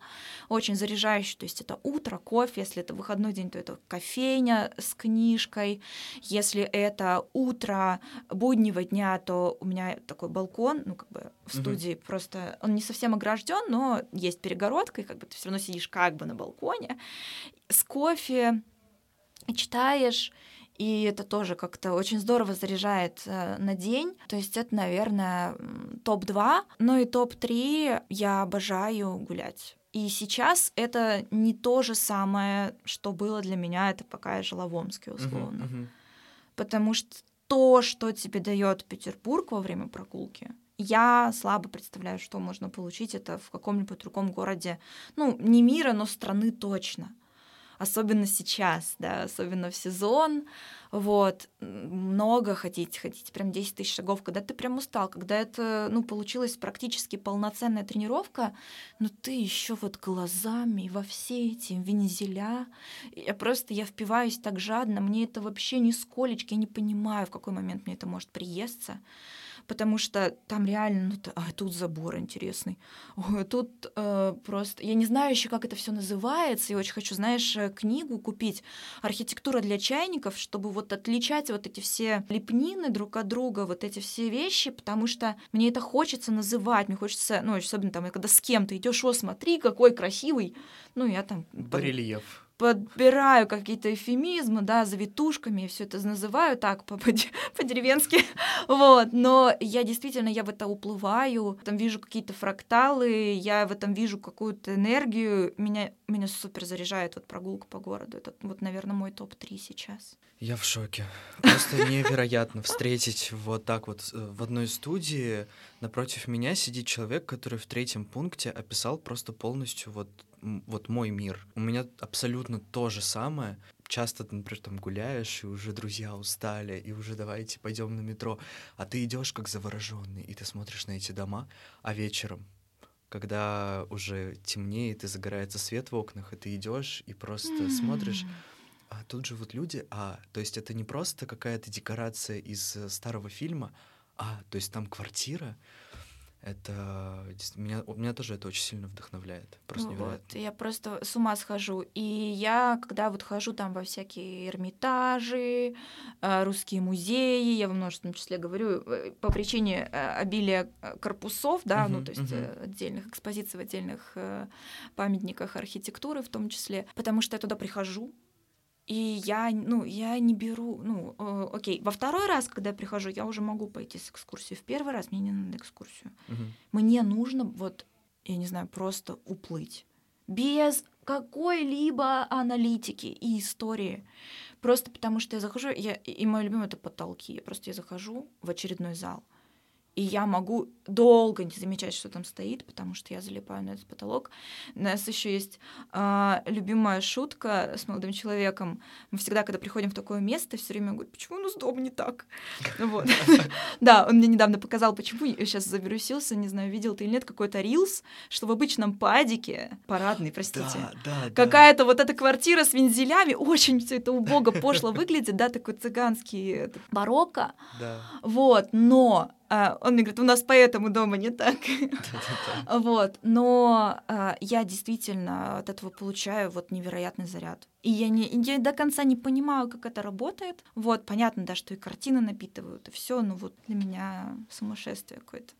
очень заряжающий. То есть это утро, кофе, если это выходной день, то это кофейня с книжкой. Если это утро буднего дня, то у меня такой балкон, ну как бы в студии mm-hmm. просто он не совсем огражден, но есть перегородка, и как бы ты все равно сидишь как бы на балконе с кофе, читаешь и это тоже как-то очень здорово заряжает э, на день. То есть это, наверное, топ-2. Ну и топ-3 я обожаю гулять. И сейчас это не то же самое, что было для меня, это пока я жила в Омске, условно. Uh-huh, uh-huh. Потому что то, что тебе дает Петербург во время прогулки, я слабо представляю, что можно получить это в каком-нибудь другом городе, ну, не мира, но страны точно особенно сейчас, да, особенно в сезон, вот, много ходить, ходить, прям 10 тысяч шагов, когда ты прям устал, когда это, ну, получилась практически полноценная тренировка, но ты еще вот глазами во все эти вензеля, я просто, я впиваюсь так жадно, мне это вообще нисколечки, я не понимаю, в какой момент мне это может приесться, потому что там реально, ну, а тут забор интересный, Ой, тут э, просто, я не знаю еще, как это все называется, и очень хочу, знаешь, э, книгу купить «Архитектура для чайников», чтобы вот отличать вот эти все лепнины друг от друга, вот эти все вещи, потому что мне это хочется называть, мне хочется, ну, особенно там, когда с кем-то идешь, о, смотри, какой красивый, ну, я там... Барельеф подбираю какие-то эфемизмы, да, завитушками, все это называю так по-деревенски, вот, но я действительно, я в это уплываю, там вижу какие-то фракталы, я в этом вижу какую-то энергию, меня, меня супер заряжает вот прогулка по городу, это вот, наверное, мой топ-3 сейчас. Я в шоке. Просто невероятно встретить вот так вот э, в одной студии напротив меня сидит человек, который в третьем пункте описал просто полностью вот вот мой мир. У меня абсолютно то же самое. Часто ты, например, там гуляешь, и уже друзья устали, и уже давайте пойдем на метро. А ты идешь как завороженный, и ты смотришь на эти дома, а вечером когда уже темнеет и загорается свет в окнах, и ты идешь и просто mm-hmm. смотришь, а тут же вот люди, а, то есть это не просто какая-то декорация из э, старого фильма, а, то есть там квартира, это меня, меня тоже это очень сильно вдохновляет. Просто ну, вот, я просто с ума схожу. И я, когда вот хожу там во всякие Эрмитажи, э, русские музеи, я во множественном числе говорю, э, по причине э, обилия корпусов, да, uh-huh, ну, то есть uh-huh. отдельных экспозиций в отдельных памятниках архитектуры в том числе, потому что я туда прихожу, и я, ну, я не беру, ну, э, окей, во второй раз, когда я прихожу, я уже могу пойти с экскурсией. В первый раз мне не надо экскурсию. Угу. Мне нужно вот, я не знаю, просто уплыть без какой-либо аналитики и истории. Просто потому что я захожу, я, и мой любимый это потолки. Просто я захожу в очередной зал, и я могу долго не замечать, что там стоит, потому что я залипаю на этот потолок. У нас еще есть э, любимая шутка с молодым человеком. Мы всегда, когда приходим в такое место, все время говорят, почему у нас дом не так? Вот. Да, он мне недавно показал, почему я сейчас завирусился, не знаю, видел ты или нет, какой-то рилс, что в обычном падике, парадный, простите, какая-то вот эта квартира с вензелями, очень все это убого, пошло выглядит, да, такой цыганский барокко. Вот, но он мне говорит, у нас поэтому дома не так. Вот, но а, я действительно от этого получаю вот невероятный заряд. И я, не, я до конца не понимаю, как это работает. Вот, понятно, да, что и картины напитывают, и все, но вот для меня сумасшествие какое-то.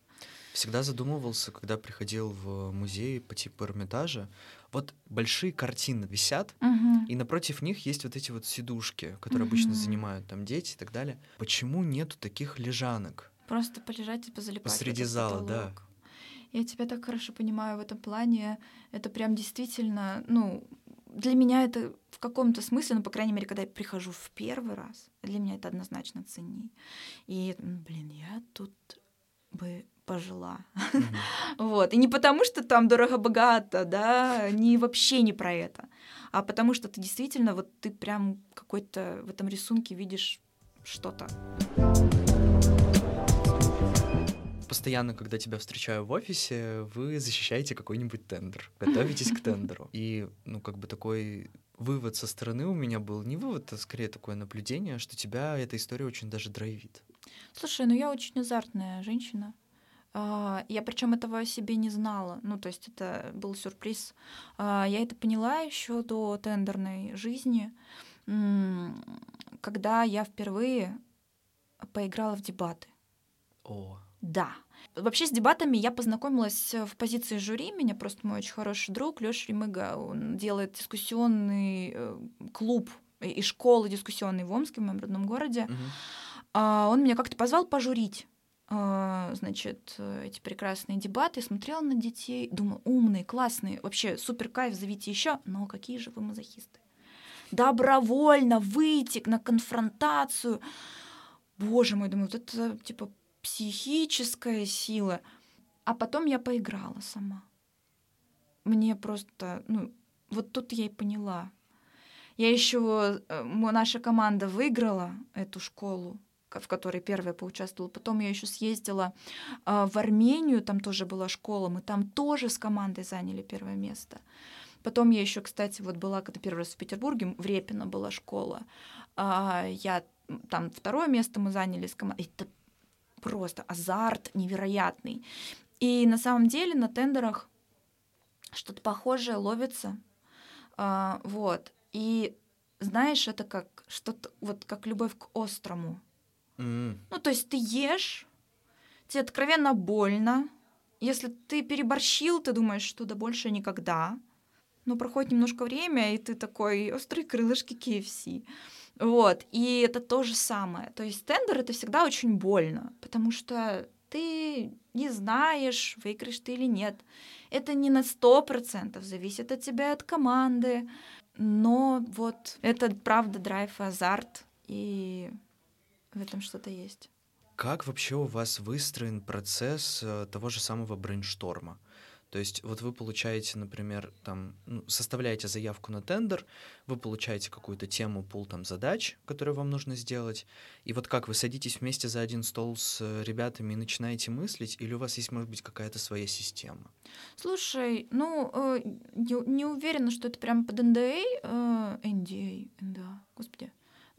Всегда задумывался, когда приходил в музей по типу Эрмитажа, вот большие картины висят, угу. и напротив них есть вот эти вот сидушки, которые угу. обычно занимают там дети и так далее. Почему нету таких лежанок? Просто полежать и позалипать. Посреди зала, да. Я тебя так хорошо понимаю в этом плане. Это прям действительно, ну, для меня это в каком-то смысле, ну, по крайней мере, когда я прихожу в первый раз, для меня это однозначно ценней. И, блин, я тут бы пожила. Mm-hmm. вот. И не потому, что там дорого-богато, да, не вообще не про это, а потому что ты действительно, вот ты прям какой-то в этом рисунке видишь что-то. Постоянно, когда тебя встречаю в офисе, вы защищаете какой-нибудь тендер, готовитесь к тендеру. И, ну, как бы такой вывод со стороны у меня был не вывод, а скорее такое наблюдение, что тебя эта история очень даже драйвит. Слушай, ну я очень азартная женщина. А, я причем этого о себе не знала. Ну, то есть это был сюрприз. А, я это поняла еще до тендерной жизни, когда я впервые поиграла в дебаты. О. Да. Вообще с дебатами я познакомилась в позиции жюри. Меня просто мой очень хороший друг Лёша Ремыга, он делает дискуссионный э, клуб и школы дискуссионной в Омске, в моем родном городе. Угу. Он меня как-то позвал пожурить а, значит, эти прекрасные дебаты, смотрела на детей, думаю, умные, классные, вообще супер кайф, зовите еще, но какие же вы мазохисты. Добровольно выйти на конфронтацию. Боже мой, думаю, вот это типа психическая сила. А потом я поиграла сама. Мне просто, ну, вот тут я и поняла. Я еще, э, наша команда выиграла эту школу, в которой первая поучаствовала. Потом я еще съездила э, в Армению, там тоже была школа, мы там тоже с командой заняли первое место. Потом я еще, кстати, вот была, когда первый раз в Петербурге, в Репино была школа. Э, я там второе место мы заняли с командой. Это просто азарт невероятный. И на самом деле на тендерах что-то похожее ловится. Э, вот. И знаешь, это как что-то, вот как любовь к острому. Mm. Ну, то есть ты ешь, тебе откровенно больно. Если ты переборщил, ты думаешь, что да больше никогда. Но проходит немножко время, и ты такой острые крылышки KFC. Вот, и это то же самое. То есть тендер это всегда очень больно, потому что ты не знаешь, выиграешь ты или нет. Это не на сто процентов зависит от тебя, от команды. Но вот это правда драйв и азарт. И в этом что-то есть. Как вообще у вас выстроен процесс э, того же самого брейншторма? То есть вот вы получаете, например, там, ну, составляете заявку на тендер, вы получаете какую-то тему, пул там задач, которые вам нужно сделать, и вот как вы садитесь вместе за один стол с э, ребятами и начинаете мыслить, или у вас есть, может быть, какая-то своя система? Слушай, ну, э, не, не уверена, что это прям под NDA, э, NDA, NDA, господи,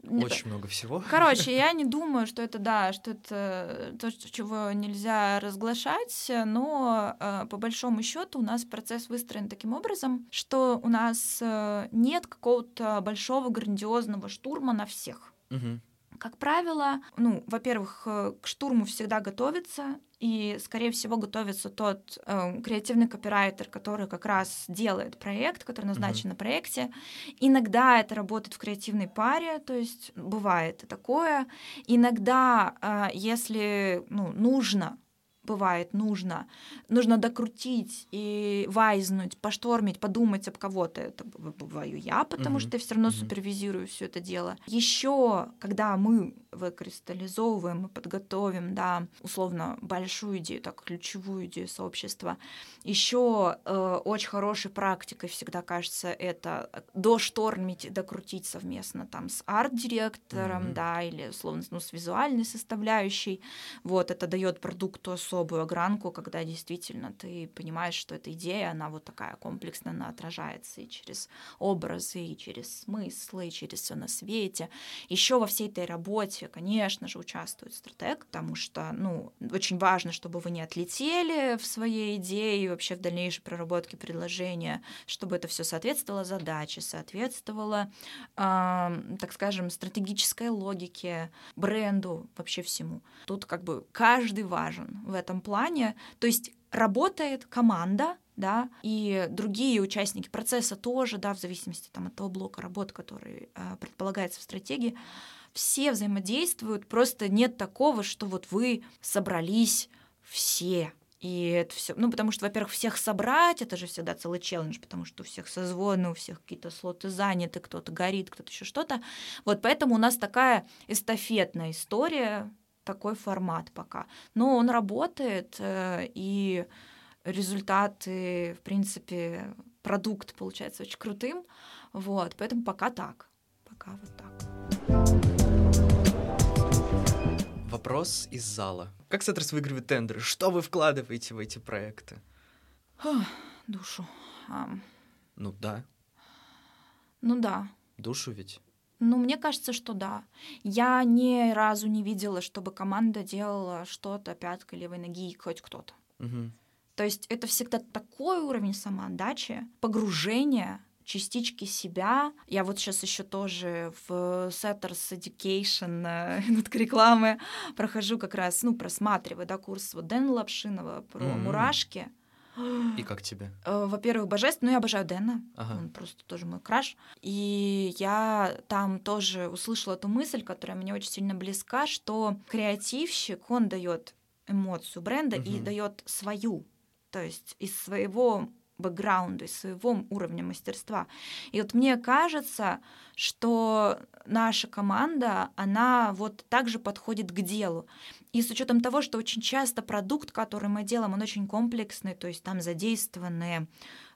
очень много всего. Короче, я не думаю, что это да, что это то, чего нельзя разглашать, но э, по большому счету у нас процесс выстроен таким образом, что у нас э, нет какого-то большого грандиозного штурма на всех. Угу. Как правило, ну, во-первых, э, к штурму всегда готовится, и, скорее всего, готовится тот э, креативный копирайтер, который как раз делает проект, который назначен mm-hmm. на проекте. Иногда это работает в креативной паре, то есть бывает и такое. Иногда, э, если ну, нужно бывает нужно. Нужно докрутить и вайзнуть, поштормить, подумать об кого-то. Это бываю я, потому mm-hmm. что я все равно mm-hmm. супервизирую все это дело. Еще, когда мы выкристаллизовываем и подготовим, да, условно, большую идею, так, ключевую идею сообщества, еще э, очень хорошей практикой всегда кажется это доштормить, докрутить совместно там с арт-директором, mm-hmm. да, или, условно, ну, с визуальной составляющей. Вот, это дает продукту особо особую огранку, когда действительно ты понимаешь, что эта идея, она вот такая комплексная, она отражается и через образы, и через смыслы, и через все на свете. Еще во всей этой работе, конечно же, участвует стратег, потому что, ну, очень важно, чтобы вы не отлетели в своей идее и вообще в дальнейшей проработке предложения, чтобы это все соответствовало задаче, соответствовало, э, так скажем, стратегической логике, бренду, вообще всему. Тут как бы каждый важен в этом этом плане. То есть работает команда, да, и другие участники процесса тоже, да, в зависимости там, от того блока работы, который э, предполагается в стратегии, все взаимодействуют, просто нет такого, что вот вы собрались все, И это все, ну, потому что, во-первых, всех собрать, это же всегда целый челлендж, потому что у всех созвоны, у всех какие-то слоты заняты, кто-то горит, кто-то еще что-то. Вот поэтому у нас такая эстафетная история, такой формат пока. Но он работает, э, и результаты, в принципе, продукт получается очень крутым. Вот, поэтому пока так. Пока вот так. Вопрос из зала. Как Сеттерс выигрывает тендеры? Что вы вкладываете в эти проекты? душу. Ну да. Ну да. Душу ведь? Ну, мне кажется, что да. Я ни разу не видела, чтобы команда делала что-то пяткой левой ноги и хоть кто-то. Угу. То есть это всегда такой уровень самоотдачи, погружения частички себя. Я вот сейчас еще тоже в Setters Education, минутка рекламы, прохожу как раз, ну, просматриваю, да, курс вот Дэна Лапшинова про mm-hmm. мурашки. И как тебе? Э, во-первых, божественно, ну, я обожаю Дэна, ага. он просто тоже мой краш. И я там тоже услышала эту мысль, которая мне очень сильно близка, что креативщик, он дает эмоцию бренда угу. и дает свою, то есть из своего бэкграунда, из своего уровня мастерства. И вот мне кажется, что наша команда, она вот также подходит к делу. И с учетом того, что очень часто продукт, который мы делаем, он очень комплексный, то есть там задействованы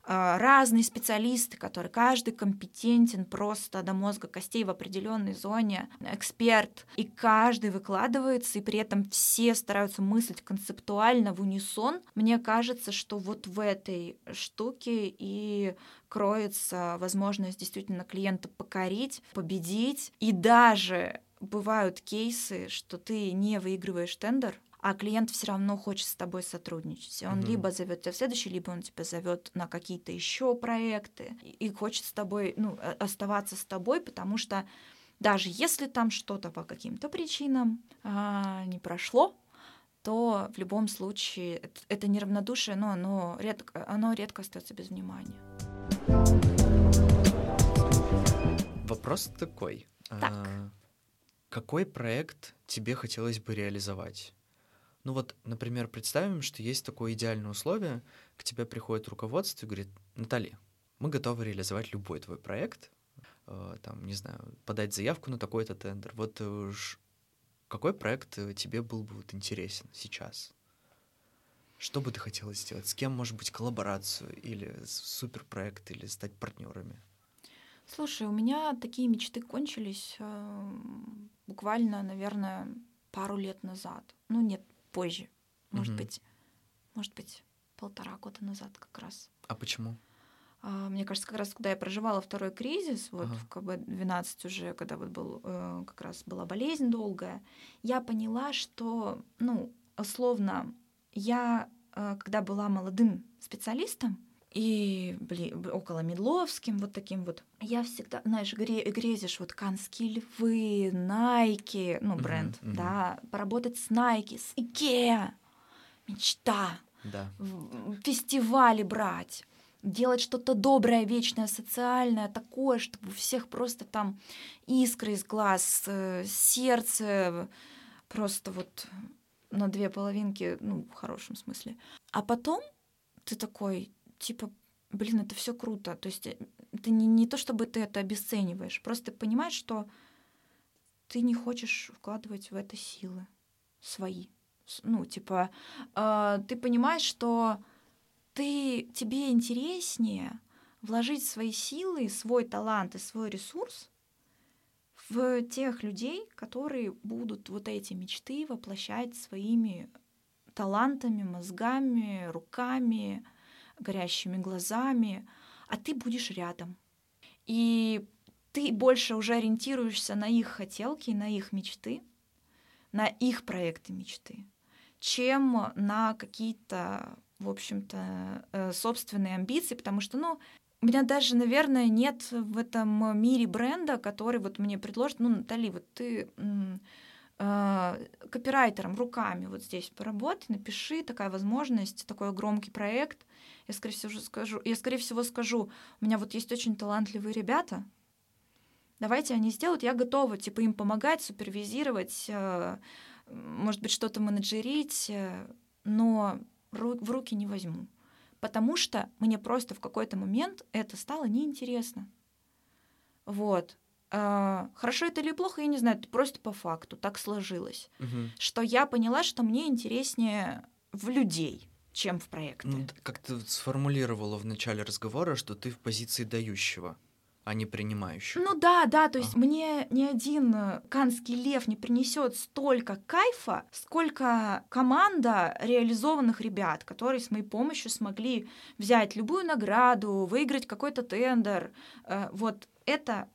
разные специалисты, которые каждый компетентен просто до мозга костей в определенной зоне, эксперт, и каждый выкладывается, и при этом все стараются мыслить концептуально в унисон. Мне кажется, что вот в этой штуке и кроется возможность действительно клиента покорить, победить, и даже бывают кейсы, что ты не выигрываешь тендер, а клиент все равно хочет с тобой сотрудничать. Он mm-hmm. либо зовет тебя в следующий, либо он тебя зовет на какие-то еще проекты и хочет с тобой, ну, оставаться с тобой, потому что даже если там что-то по каким-то причинам а, не прошло, то в любом случае это, это неравнодушие, но оно редко, оно редко остается без внимания. Вопрос такой. Так. А, какой проект тебе хотелось бы реализовать? Ну вот, например, представим, что есть такое идеальное условие, к тебе приходит руководство и говорит, Натали, мы готовы реализовать любой твой проект, э, там, не знаю, подать заявку на такой-то тендер. Вот э, какой проект э, тебе был бы вот интересен сейчас? Что бы ты хотела сделать? С кем, может быть, коллаборацию или суперпроект, или стать партнерами? Слушай, у меня такие мечты кончились буквально, наверное, пару лет назад. Ну нет, позже. Может угу. быть, может быть, полтора года назад как раз. А почему? А, мне кажется, как раз когда я проживала второй кризис, вот ага. в КБ-12 уже, когда вот был, э, как раз была болезнь долгая, я поняла, что, ну, условно, я, э, когда была молодым специалистом, и блин, около Медловским, вот таким вот. Я всегда, знаешь, гре, грезишь вот канские львы, Nike, ну, бренд, uh-huh, uh-huh. да, поработать с Nike, с Ikea, мечта, да. фестивали брать, делать что-то доброе, вечное, социальное, такое, чтобы у всех просто там искры из глаз, э, сердце просто вот на две половинки, ну, в хорошем смысле. А потом ты такой, типа, блин, это все круто. То есть это не, не то, чтобы ты это обесцениваешь, просто понимаешь, что ты не хочешь вкладывать в это силы свои. Ну, типа, э, ты понимаешь, что ты, тебе интереснее вложить свои силы, свой талант и свой ресурс в тех людей, которые будут вот эти мечты воплощать своими талантами, мозгами, руками, горящими глазами, а ты будешь рядом. И ты больше уже ориентируешься на их хотелки, на их мечты, на их проекты мечты, чем на какие-то, в общем-то, э, собственные амбиции, потому что, ну, у меня даже, наверное, нет в этом мире бренда, который вот мне предложит, ну, Натали, вот ты э, копирайтером руками вот здесь поработай, напиши, такая возможность, такой громкий проект, я, скорее всего, скажу, я, скорее всего, скажу, у меня вот есть очень талантливые ребята, давайте они сделают, я готова, типа, им помогать, супервизировать, э, может быть, что-то менеджерить, э, но в руки не возьму. Потому что мне просто в какой-то момент это стало неинтересно. Вот. А, хорошо это или плохо, я не знаю, это просто по факту так сложилось, Мгм. что я поняла, что мне интереснее в людей, чем в проекты. Ну, как ты сформулировала в начале разговора, что ты в позиции дающего, а не принимающего. Ну да, да, то есть Ага. мне ни один э, канский лев не принесет столько кайфа, сколько команда реализованных ребят, которые с моей помощью смогли взять любую награду, выиграть какой-то тендер. Э, Вот это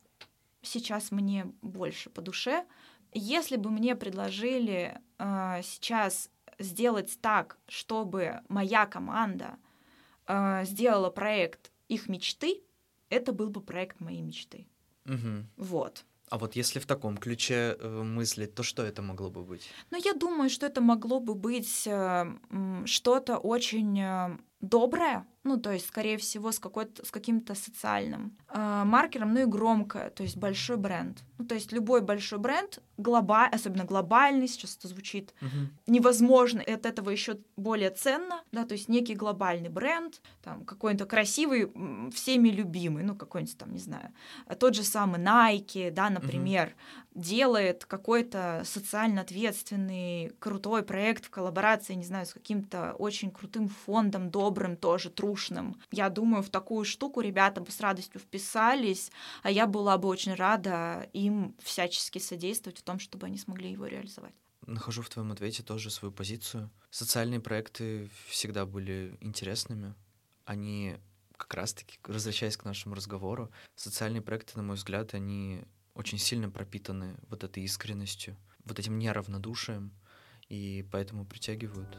сейчас мне больше по душе. Если бы мне предложили э, сейчас сделать так, чтобы моя команда э, сделала проект их мечты, это был бы проект моей мечты. Мгм. Вот. А вот если в таком ключе э, мыслить, то что это могло бы быть? Но я думаю, что это могло бы быть э, что-то очень э, доброе, ну, то есть, скорее всего, с, какой-то, с каким-то социальным э, маркером, ну и громкое, то есть большой бренд. Ну, то есть любой большой бренд, глоба... особенно глобальный, сейчас это звучит Мгм. невозможно, и от этого еще более ценно, да, то есть некий глобальный бренд, там какой-то красивый, всеми любимый, ну какой-нибудь там, не знаю, тот же самый Nike, да, например, делает какой-то социально ответственный крутой проект в коллаборации, не знаю, с каким-то очень крутым фондом, добрым тоже, трушным. Я думаю, в такую штуку ребята бы с радостью вписались, а я была бы очень рада им всячески содействовать в том, чтобы они смогли его реализовать. Нахожу в твоем ответе тоже свою позицию. Социальные проекты всегда были интересными. Они как раз-таки, возвращаясь к нашему разговору, социальные проекты, на мой взгляд, они очень сильно пропитаны вот этой искренностью, вот этим неравнодушием, и поэтому притягивают.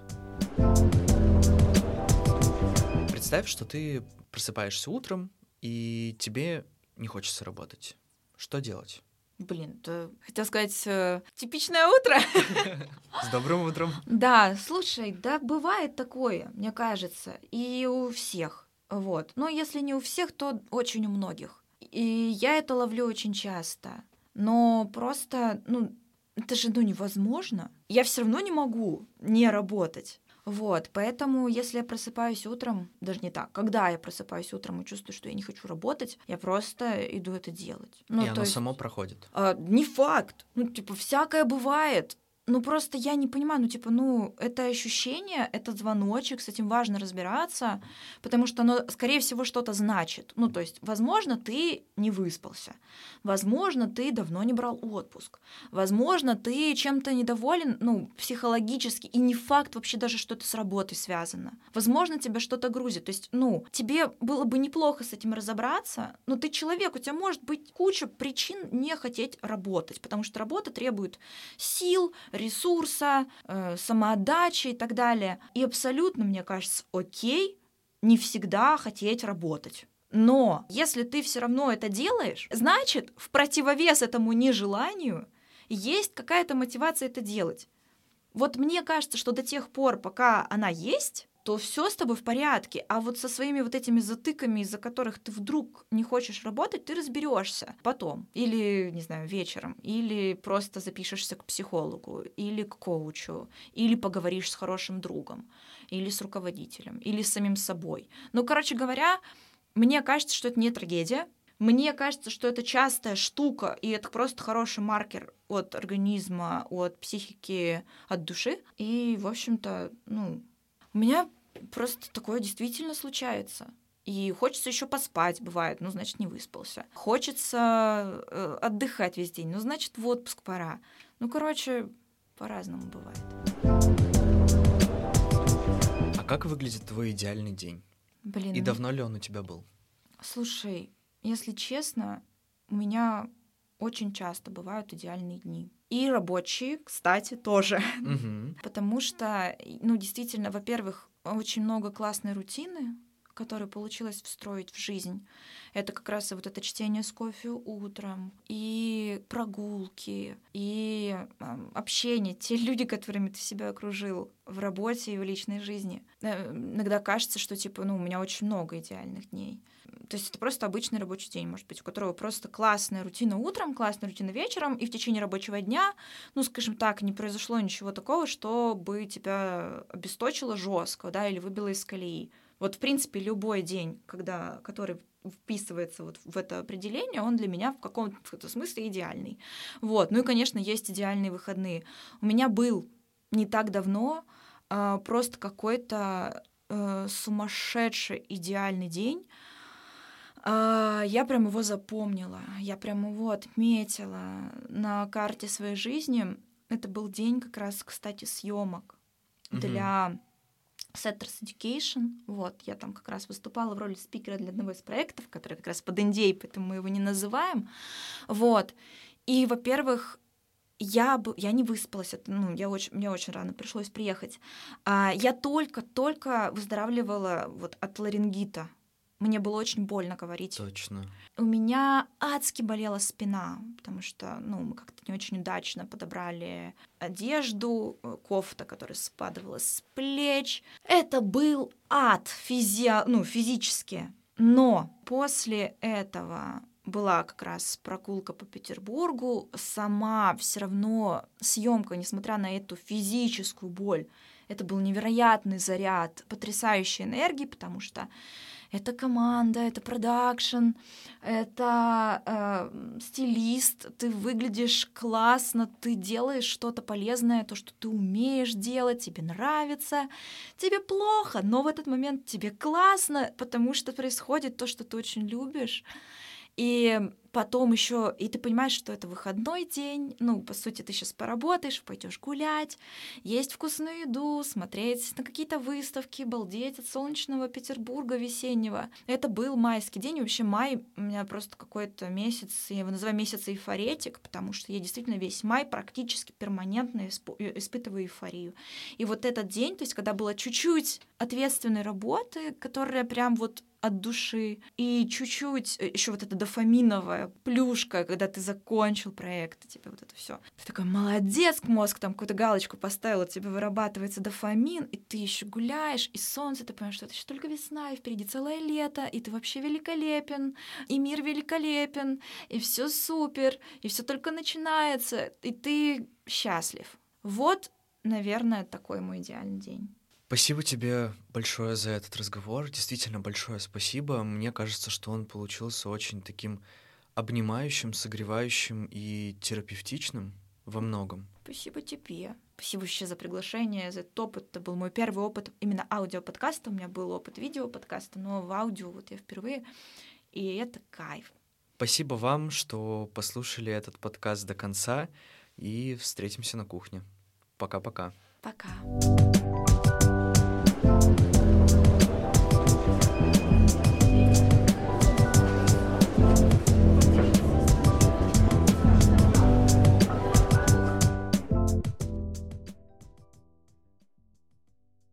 Представь, что ты просыпаешься утром, и тебе не хочется работать. Что делать? Блин, это, хотел сказать, э, типичное утро. С добрым утром! Да, слушай, да бывает такое, мне кажется, и у всех. Вот. Но если не у всех, то очень у многих. И я это ловлю очень часто. Но просто, ну, это же, ну, невозможно. Я все равно не могу не работать. Вот, поэтому, если я просыпаюсь утром, даже не так, когда я просыпаюсь утром и чувствую, что я не хочу работать, я просто иду это делать. Ну, и то оно есть- само проходит. а, не факт. Ну, типа, всякое бывает. Ну, просто я не понимаю, ну, типа, ну, это ощущение, это звоночек, с этим важно разбираться, потому что оно, скорее всего, что-то значит. Ну, то есть, возможно, ты не выспался, возможно, ты давно не брал отпуск, возможно, ты чем-то недоволен, ну, психологически, и не факт вообще даже, что это с работой связано. Возможно, тебя что-то грузит. То есть, ну, тебе было бы неплохо с этим разобраться, но ты человек, у тебя может быть куча причин не хотеть работать, потому что работа требует сил, ресурса, э, самоотдачи и так далее. И абсолютно, мне кажется, окей не всегда хотеть работать. Но если ты все равно это делаешь, значит, в противовес этому нежеланию есть какая-то мотивация это делать. Вот мне кажется, что до тех пор, пока она есть, то все с тобой в порядке. А вот со своими вот этими затыками, из-за которых ты вдруг не хочешь работать, ты разберешься потом. Или, не знаю, вечером. Или просто запишешься к психологу, или к коучу, или поговоришь с хорошим другом, или с руководителем, или с самим собой. Ну, короче говоря, мне кажется, что это не трагедия. Мне кажется, что это частая штука, и это просто хороший маркер от организма, от психики, от души. И, в общем-то, ну, у меня просто такое действительно случается. И хочется еще поспать, бывает, ну, значит, не выспался. Хочется э, отдыхать весь день, ну, значит, в отпуск пора. Ну, короче, по-разному бывает. А как выглядит твой идеальный день? Блин, И ну, давно ли он у тебя был? Слушай, если честно, у меня очень часто бывают идеальные дни. И рабочие, кстати, тоже. Мгм. Потому что, ну, действительно, во-первых, очень много классной рутины, который получилось встроить в жизнь. Это как раз и вот это чтение с кофе утром, и прогулки, и э, общение, те люди, которыми ты себя окружил в работе и в личной жизни. Э, иногда кажется, что типа, ну, у меня очень много идеальных дней. То есть это просто обычный рабочий день, может быть, у которого просто классная рутина утром, классная рутина вечером, и в течение рабочего дня, ну, скажем так, не произошло ничего такого, что бы тебя обесточило жестко, да, или выбило из колеи. Вот, в принципе, любой день, когда, который вписывается вот в это определение, он для меня в каком-то смысле идеальный. Вот. Ну и, конечно, есть идеальные выходные. У меня был не так давно э, просто какой-то э, сумасшедший идеальный день, а, я прям его запомнила, я прям его отметила на карте своей жизни. Это был день как раз, кстати, съемок mm-hmm. для Setters Education. Вот, я там как раз выступала в роли спикера для одного из проектов, который как раз под NDA, поэтому мы его не называем. Вот. И, во-первых, я, я не выспалась, это, ну, я очень, мне очень рано пришлось приехать. А, я только-только выздоравливала вот от ларингита. Мне было очень больно говорить. Точно. У меня адски болела спина, потому что, ну, мы как-то не очень удачно подобрали одежду, э, кофта, которая спадала с плеч. Это был ад физи... ну, физически. Но после этого была как раз прогулка по Петербургу, сама все равно съемка, несмотря на эту физическую боль, это был невероятный заряд потрясающей энергии, потому что это команда, это продакшн, это э, стилист, ты выглядишь классно, ты делаешь что-то полезное, то, что ты умеешь делать, тебе нравится, тебе плохо, но в этот момент тебе классно, потому что происходит то, что ты очень любишь. И потом еще, и ты понимаешь, что это выходной день, ну, по сути, ты сейчас поработаешь, пойдешь гулять, есть вкусную еду, смотреть на какие-то выставки, балдеть от солнечного Петербурга весеннего. Это был майский день, и вообще май у меня просто какой-то месяц, я его называю месяц эйфоретик, потому что я действительно весь май практически перманентно испытываю эйфорию. И вот этот день, то есть когда было чуть-чуть ответственной работы, которая прям вот от души. И чуть-чуть э, еще вот эта дофаминовая плюшка, когда ты закончил проект, тебе вот это все. Ты такой молодец, мозг там какую-то галочку поставил, у тебя вырабатывается дофамин, и ты еще гуляешь, и солнце, ты понимаешь, что это еще только весна, и впереди целое лето, и ты вообще великолепен, и мир великолепен, и все супер, и все только начинается, и ты счастлив. Вот, наверное, такой мой идеальный день. Спасибо тебе большое за этот разговор. Действительно большое спасибо. Мне кажется, что он получился очень таким обнимающим, согревающим и терапевтичным во многом. Спасибо тебе. Спасибо еще за приглашение, за этот опыт. Это был мой первый опыт именно аудиоподкаста. У меня был опыт видеоподкаста, но в аудио вот я впервые. И это кайф. Спасибо вам, что послушали этот подкаст до конца. И встретимся на кухне. Пока-пока. Пока. -пока. Пока.